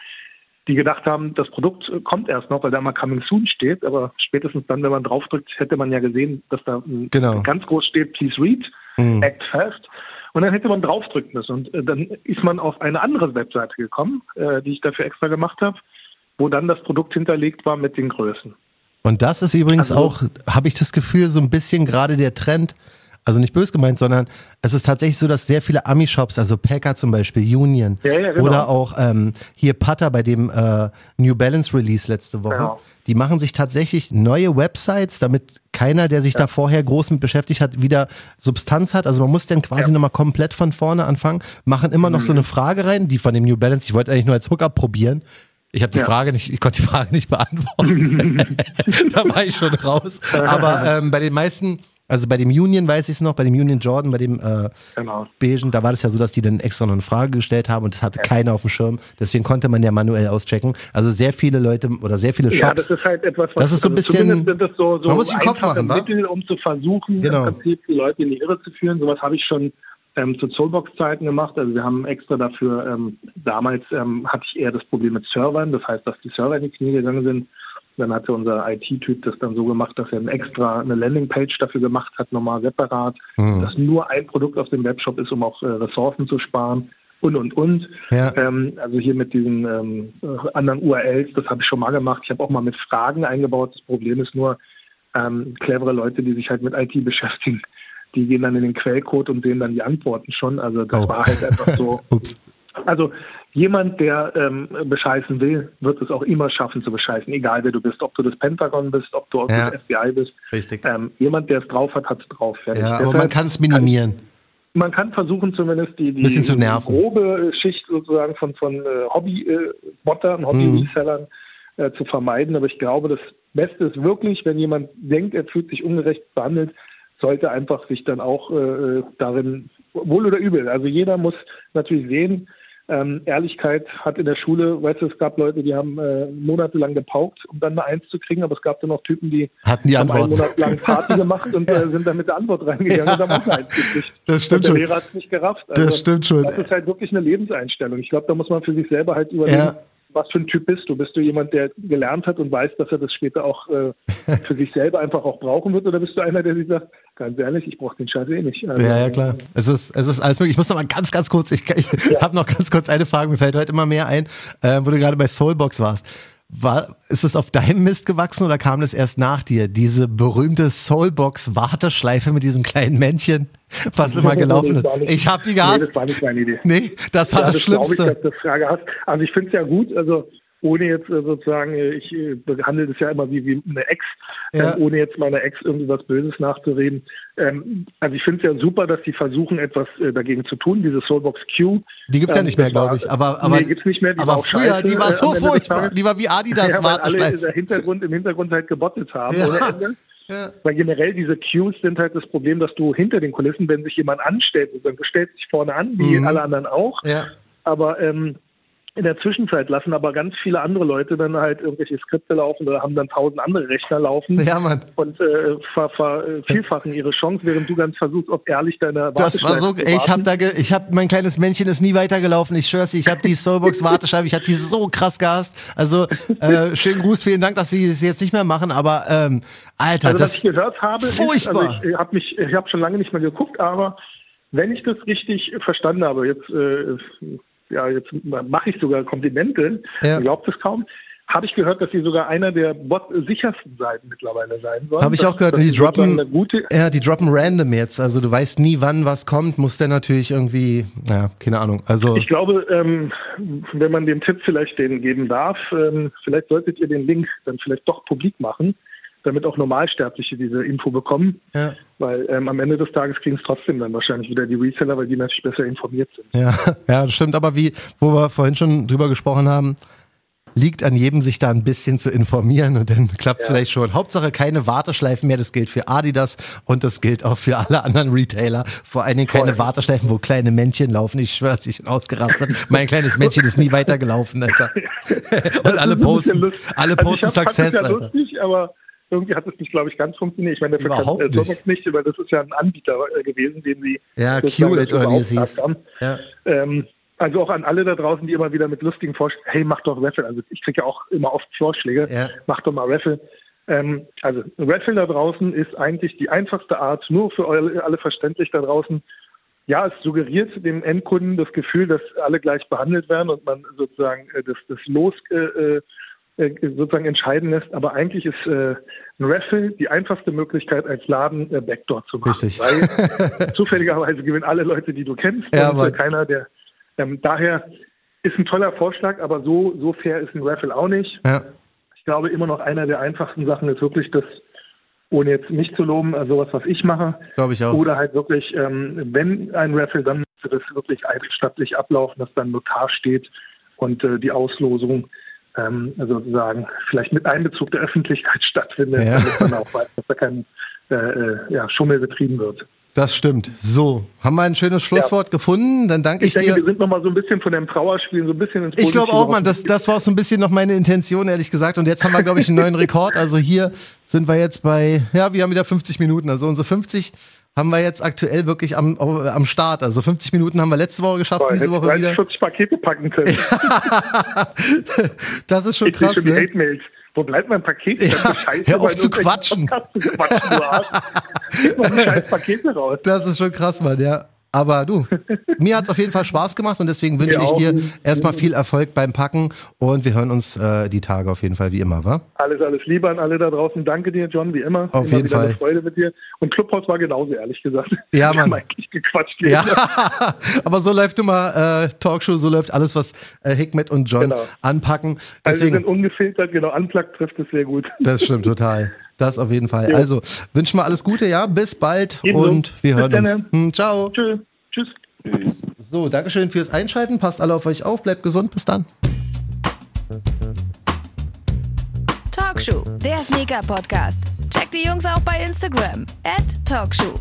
Speaker 3: die gedacht haben, das Produkt kommt erst noch, weil da mal Coming Soon steht, aber spätestens dann, wenn man draufdrückt, hätte man ja gesehen, dass da genau. ganz groß steht, please read, mhm. act fast. Und dann hätte man draufdrücken müssen. Und äh, dann ist man auf eine andere Webseite gekommen, äh, die ich dafür extra gemacht habe, wo dann das Produkt hinterlegt war mit den Größen.
Speaker 2: Und das ist übrigens also, auch, habe ich das Gefühl, so ein bisschen gerade der Trend, also nicht bös gemeint, sondern es ist tatsächlich so, dass sehr viele Ami-Shops, also Packer zum Beispiel, Union ja, ja, genau. oder auch ähm, hier Putter bei dem äh, New Balance Release letzte Woche, genau. die machen sich tatsächlich neue Websites, damit keiner, der sich ja. da vorher groß mit beschäftigt hat, wieder Substanz hat. Also man muss dann quasi ja. nochmal komplett von vorne anfangen, machen immer noch mhm. so eine Frage rein, die von dem New Balance, ich wollte eigentlich nur als Hookup probieren. Ich habe die ja. Frage nicht, ich konnte die Frage nicht beantworten. da war ich schon raus. Aber ähm, bei den meisten also bei dem Union weiß ich es noch, bei dem Union Jordan, bei dem äh, genau. Beigen, da war das ja so, dass die dann extra noch eine Frage gestellt haben und das hatte ja. keiner auf dem Schirm. Deswegen konnte man ja manuell auschecken. Also sehr viele Leute oder sehr viele Shops. Ja,
Speaker 3: das ist halt etwas, was
Speaker 2: das ist so ein also bisschen,
Speaker 3: das so, so
Speaker 2: man muss den Kopf machen,
Speaker 3: Mittel, um zu versuchen, genau. im Prinzip die Leute in die Irre zu führen. Sowas habe ich schon ähm, zu Soulbox-Zeiten gemacht. Also wir haben extra dafür, ähm, damals ähm, hatte ich eher das Problem mit Servern, das heißt, dass die Server in die Knie gegangen sind. Dann hatte unser IT-Typ das dann so gemacht, dass er ein extra eine Landingpage dafür gemacht hat, nochmal separat, mhm. dass nur ein Produkt auf dem Webshop ist, um auch äh, Ressourcen zu sparen und und und. Ja. Ähm, also hier mit diesen ähm, anderen URLs, das habe ich schon mal gemacht. Ich habe auch mal mit Fragen eingebaut. Das Problem ist nur, ähm, clevere Leute, die sich halt mit IT beschäftigen, die gehen dann in den Quellcode und sehen dann die Antworten schon. Also das oh. war halt einfach so. Also jemand, der ähm, bescheißen will, wird es auch immer schaffen zu bescheißen, egal wer du bist, ob du das Pentagon bist, ob du ja. das FBI bist.
Speaker 2: Richtig.
Speaker 3: Ähm, jemand, der es drauf hat, hat es drauf.
Speaker 2: Fertig. Ja, aber man kann es minimieren.
Speaker 3: Man kann versuchen, zumindest die, die, die grobe Schicht sozusagen von, von äh, Hobby-Bottern, äh, Hobby-Resellern mhm. äh, zu vermeiden. Aber ich glaube, das Beste ist wirklich, wenn jemand denkt, er fühlt sich ungerecht behandelt, sollte einfach sich dann auch äh, darin, wohl oder übel, also jeder muss natürlich sehen, ähm, Ehrlichkeit hat in der Schule, weißt du, es gab Leute, die haben äh, monatelang gepaukt, um dann eine Eins zu kriegen, aber es gab dann auch Typen, die
Speaker 2: hatten die
Speaker 3: haben einen Monat lang Party gemacht und äh, sind dann mit der Antwort reingegangen ja. und haben auch eine Eins gekriegt.
Speaker 2: Das stimmt
Speaker 3: und
Speaker 2: der
Speaker 3: schon. Lehrer hat es nicht gerafft. Also,
Speaker 2: das stimmt schon.
Speaker 3: Das ist halt wirklich eine Lebenseinstellung. Ich glaube, da muss man für sich selber halt überlegen, ja was für ein Typ bist du? Bist du jemand, der gelernt hat und weiß, dass er das später auch äh, für sich selber einfach auch brauchen wird? Oder bist du einer, der sich sagt, ganz ehrlich, ich brauche den Scheiß eh nicht?
Speaker 2: Also, ja, ja, klar. Es ist, es ist alles möglich. Ich muss noch mal ganz, ganz kurz, ich, ich ja. habe noch ganz kurz eine Frage, mir fällt heute immer mehr ein, äh, wo du gerade bei Soulbox warst. War, ist es auf deinem Mist gewachsen oder kam das erst nach dir? Diese berühmte Soulbox-Warteschleife mit diesem kleinen Männchen, was immer gelaufen ist. Ich habe die gehasst. Nee,
Speaker 3: das war nicht meine Idee.
Speaker 2: Nee, das war ja, das, das Schlimmste.
Speaker 3: Ich, dass das Frage hast. Also ich finde es ja gut, also ohne jetzt äh, sozusagen, äh, ich äh, behandle das ja immer wie, wie eine Ex, ja. ähm, ohne jetzt meiner Ex irgendwie was Böses nachzureden. Ähm, also ich finde es ja super, dass die versuchen, etwas dagegen zu tun, diese Soulbox Q.
Speaker 2: Die gibt's ähm, ja nicht mehr, glaube ich. Aber, aber,
Speaker 3: nee, gibt's nicht mehr. Die
Speaker 2: aber war früher, scheiße, die war so furchtbar. Die war wie Adidas.
Speaker 3: Ja, weil alle im Hintergrund, im Hintergrund halt gebottet haben ja. ohne Ende. Ja. Weil generell diese Cues sind halt das Problem, dass du hinter den Kulissen, wenn sich jemand anstellt, du stellst dich vorne an, wie mhm. alle anderen auch. Ja. Aber ähm, in der Zwischenzeit lassen aber ganz viele andere Leute dann halt irgendwelche Skripte laufen oder haben dann tausend andere Rechner laufen
Speaker 2: Ja, Mann.
Speaker 3: und äh, ver, ver, äh, vielfachen ihre Chance, während du ganz versuchst, ob ehrlich deine
Speaker 2: Das war so, ey, ich habe da, ich habe mein kleines Männchen ist nie weitergelaufen. Ich schwör's ich habe die Soulbox Wartescheibe, ich habe die so krass gehasst. Also äh, schönen Gruß, vielen Dank, dass Sie es jetzt nicht mehr machen. Aber ähm, Alter,
Speaker 3: Also was
Speaker 2: das
Speaker 3: ich gehört habe,
Speaker 2: furchtbar.
Speaker 3: ist, also ich habe mich, ich habe schon lange nicht mehr geguckt, aber wenn ich das richtig verstanden habe, jetzt, äh, ja, jetzt mache ich sogar Komplimente,
Speaker 2: Ja.
Speaker 3: glaubt es kaum, habe ich gehört, dass sie sogar einer der bot-sichersten Seiten mittlerweile sein sollen.
Speaker 2: Habe ich auch gehört. Die droppen, ja, die droppen random jetzt. Also du weißt nie, wann was kommt. Muss der natürlich irgendwie, ja, keine Ahnung. Also
Speaker 3: Ich glaube, ähm, wenn man den Tipp vielleicht denen geben darf, ähm, vielleicht solltet ihr den Link dann vielleicht doch publik machen, damit auch Normalsterbliche diese Info bekommen.
Speaker 2: ja,
Speaker 3: Weil ähm, am Ende des Tages kriegen es trotzdem dann wahrscheinlich wieder die Reseller, weil die natürlich besser informiert sind.
Speaker 2: ja, ja, das stimmt. Aber wie, wo wir vorhin schon drüber gesprochen haben, liegt an jedem, sich da ein bisschen zu informieren und dann klappt's vielleicht schon. Hauptsache keine Warteschleifen mehr. Das gilt für Adidas und das gilt auch für alle anderen Retailer. Vor allen Dingen keine
Speaker 3: Voll.
Speaker 2: Warteschleifen, wo kleine Männchen laufen. Ich schwör's, ich bin ausgerastet. Mein kleines Männchen ist nie weitergelaufen, Alter. Und alle posten, alle
Speaker 3: Also
Speaker 2: posten
Speaker 3: fand
Speaker 2: Success,
Speaker 3: es ja
Speaker 2: Alter.
Speaker 3: lustig, aber irgendwie hat es nicht, glaube ich, ganz funktioniert. Ich meine, dafür
Speaker 2: Überhaupt
Speaker 3: kann äh,
Speaker 2: nicht.
Speaker 3: Weil das ist ja ein Anbieter äh, gewesen, den sie
Speaker 2: Ja,
Speaker 3: dazu
Speaker 2: oder wie es hieß.
Speaker 3: haben.
Speaker 2: Ja.
Speaker 3: Ähm, also auch an alle da draußen, die immer wieder mit lustigen Vorschlägen, hey, mach doch Raffle. Also ich kriege ja auch immer oft Vorschläge,
Speaker 2: Ja.
Speaker 3: mach doch mal Raffle. Ähm, also Raffle da draußen ist eigentlich die einfachste Art, nur für alle verständlich da draußen. Ja, es suggeriert dem Endkunden das Gefühl, dass alle gleich behandelt werden und man sozusagen äh, das, das Los äh, äh, äh, sozusagen entscheiden lässt. Aber eigentlich ist äh, ein Raffle die einfachste Möglichkeit, als Laden äh, Backdoor zu machen.
Speaker 2: Richtig.
Speaker 3: Weil zufälligerweise gewinnen alle Leute, die du kennst.
Speaker 2: Ja,
Speaker 3: und äh, keiner, der ähm, daher ist ein toller Vorschlag, aber so, so fair ist ein Raffle auch nicht.
Speaker 2: Ja.
Speaker 3: Ich glaube, immer noch einer der einfachsten Sachen ist wirklich das, ohne jetzt mich zu loben, also sowas, was ich mache.
Speaker 2: Glaube ich auch.
Speaker 3: Oder halt wirklich, ähm, wenn ein Raffle, dann müsste das wirklich eidesstattlich ablaufen, dass dann Notar steht und äh, die Auslosung ähm, sozusagen vielleicht mit Einbezug der Öffentlichkeit stattfindet,
Speaker 2: Ja.
Speaker 3: damit man auch weiß, dass da kein äh, äh, ja, Schummel betrieben wird.
Speaker 2: Das stimmt. So, haben wir ein schönes Schlusswort gefunden? Dann danke ich,
Speaker 3: Ich denke,
Speaker 2: dir.
Speaker 3: wir sind nochmal so ein bisschen von dem Trauerspiel so ein bisschen ins
Speaker 2: Ich glaube
Speaker 3: Positive
Speaker 2: auch, Mann, das, das war auch so ein bisschen noch meine Intention, ehrlich gesagt. Und jetzt haben wir, glaube ich, einen neuen Rekord. Also hier sind wir jetzt bei, ja, wir haben wieder 50 Minuten. Also unsere 50 haben wir jetzt aktuell wirklich am, am Start. Also 50 Minuten haben wir letzte Woche geschafft,
Speaker 3: Boah,
Speaker 2: diese Woche
Speaker 3: 30,
Speaker 2: wieder.
Speaker 3: 40 Pakete packen können.
Speaker 2: Das ist schon
Speaker 3: Ich
Speaker 2: krass,
Speaker 3: schon
Speaker 2: ne?
Speaker 3: Hate-Mails. Wo bleibt mein Paket?
Speaker 2: Ja,
Speaker 3: Scheiße,
Speaker 2: hör auf zu quatschen.
Speaker 3: Quatschen du hast. Scheiß Pakete raus.
Speaker 2: Das ist schon krass, Mann, ja. Aber du, mir hat's auf jeden Fall Spaß gemacht und deswegen wünsche ich dir erstmal viel Erfolg beim Packen und wir hören uns äh, die Tage auf jeden Fall wie immer, wa?
Speaker 3: Alles, alles Liebe an alle da draußen. Danke dir, John, wie immer.
Speaker 2: Auf
Speaker 3: immer
Speaker 2: jeden Fall.
Speaker 3: Eine Freude mit dir. Und Clubhouse war genauso, ehrlich gesagt.
Speaker 2: Ja,
Speaker 3: Wir haben
Speaker 2: Mann.
Speaker 3: eigentlich gequatscht.
Speaker 2: Ja, aber so läuft immer äh, Talkshow, so läuft alles, was äh, Hikmet und John
Speaker 3: Genau.
Speaker 2: anpacken.
Speaker 3: Also wir sind
Speaker 2: Deswegen,
Speaker 3: ungefiltert, genau. Unplugged trifft es sehr gut.
Speaker 2: das stimmt total. Das auf jeden Fall.
Speaker 3: Ja.
Speaker 2: Also, wünschen wir alles Gute, ja. Bis bald
Speaker 3: Ebenso.
Speaker 2: und wir
Speaker 3: Bis
Speaker 2: hören
Speaker 3: dann,
Speaker 2: uns. Hm, ciao.
Speaker 3: Tschö. Tschüss.
Speaker 2: So, Dankeschön fürs Einschalten. Passt alle auf euch auf. Bleibt gesund. Bis dann.
Speaker 1: Talkshow, der Sneaker-Podcast. Checkt die Jungs auch bei Instagram. At Talkshow.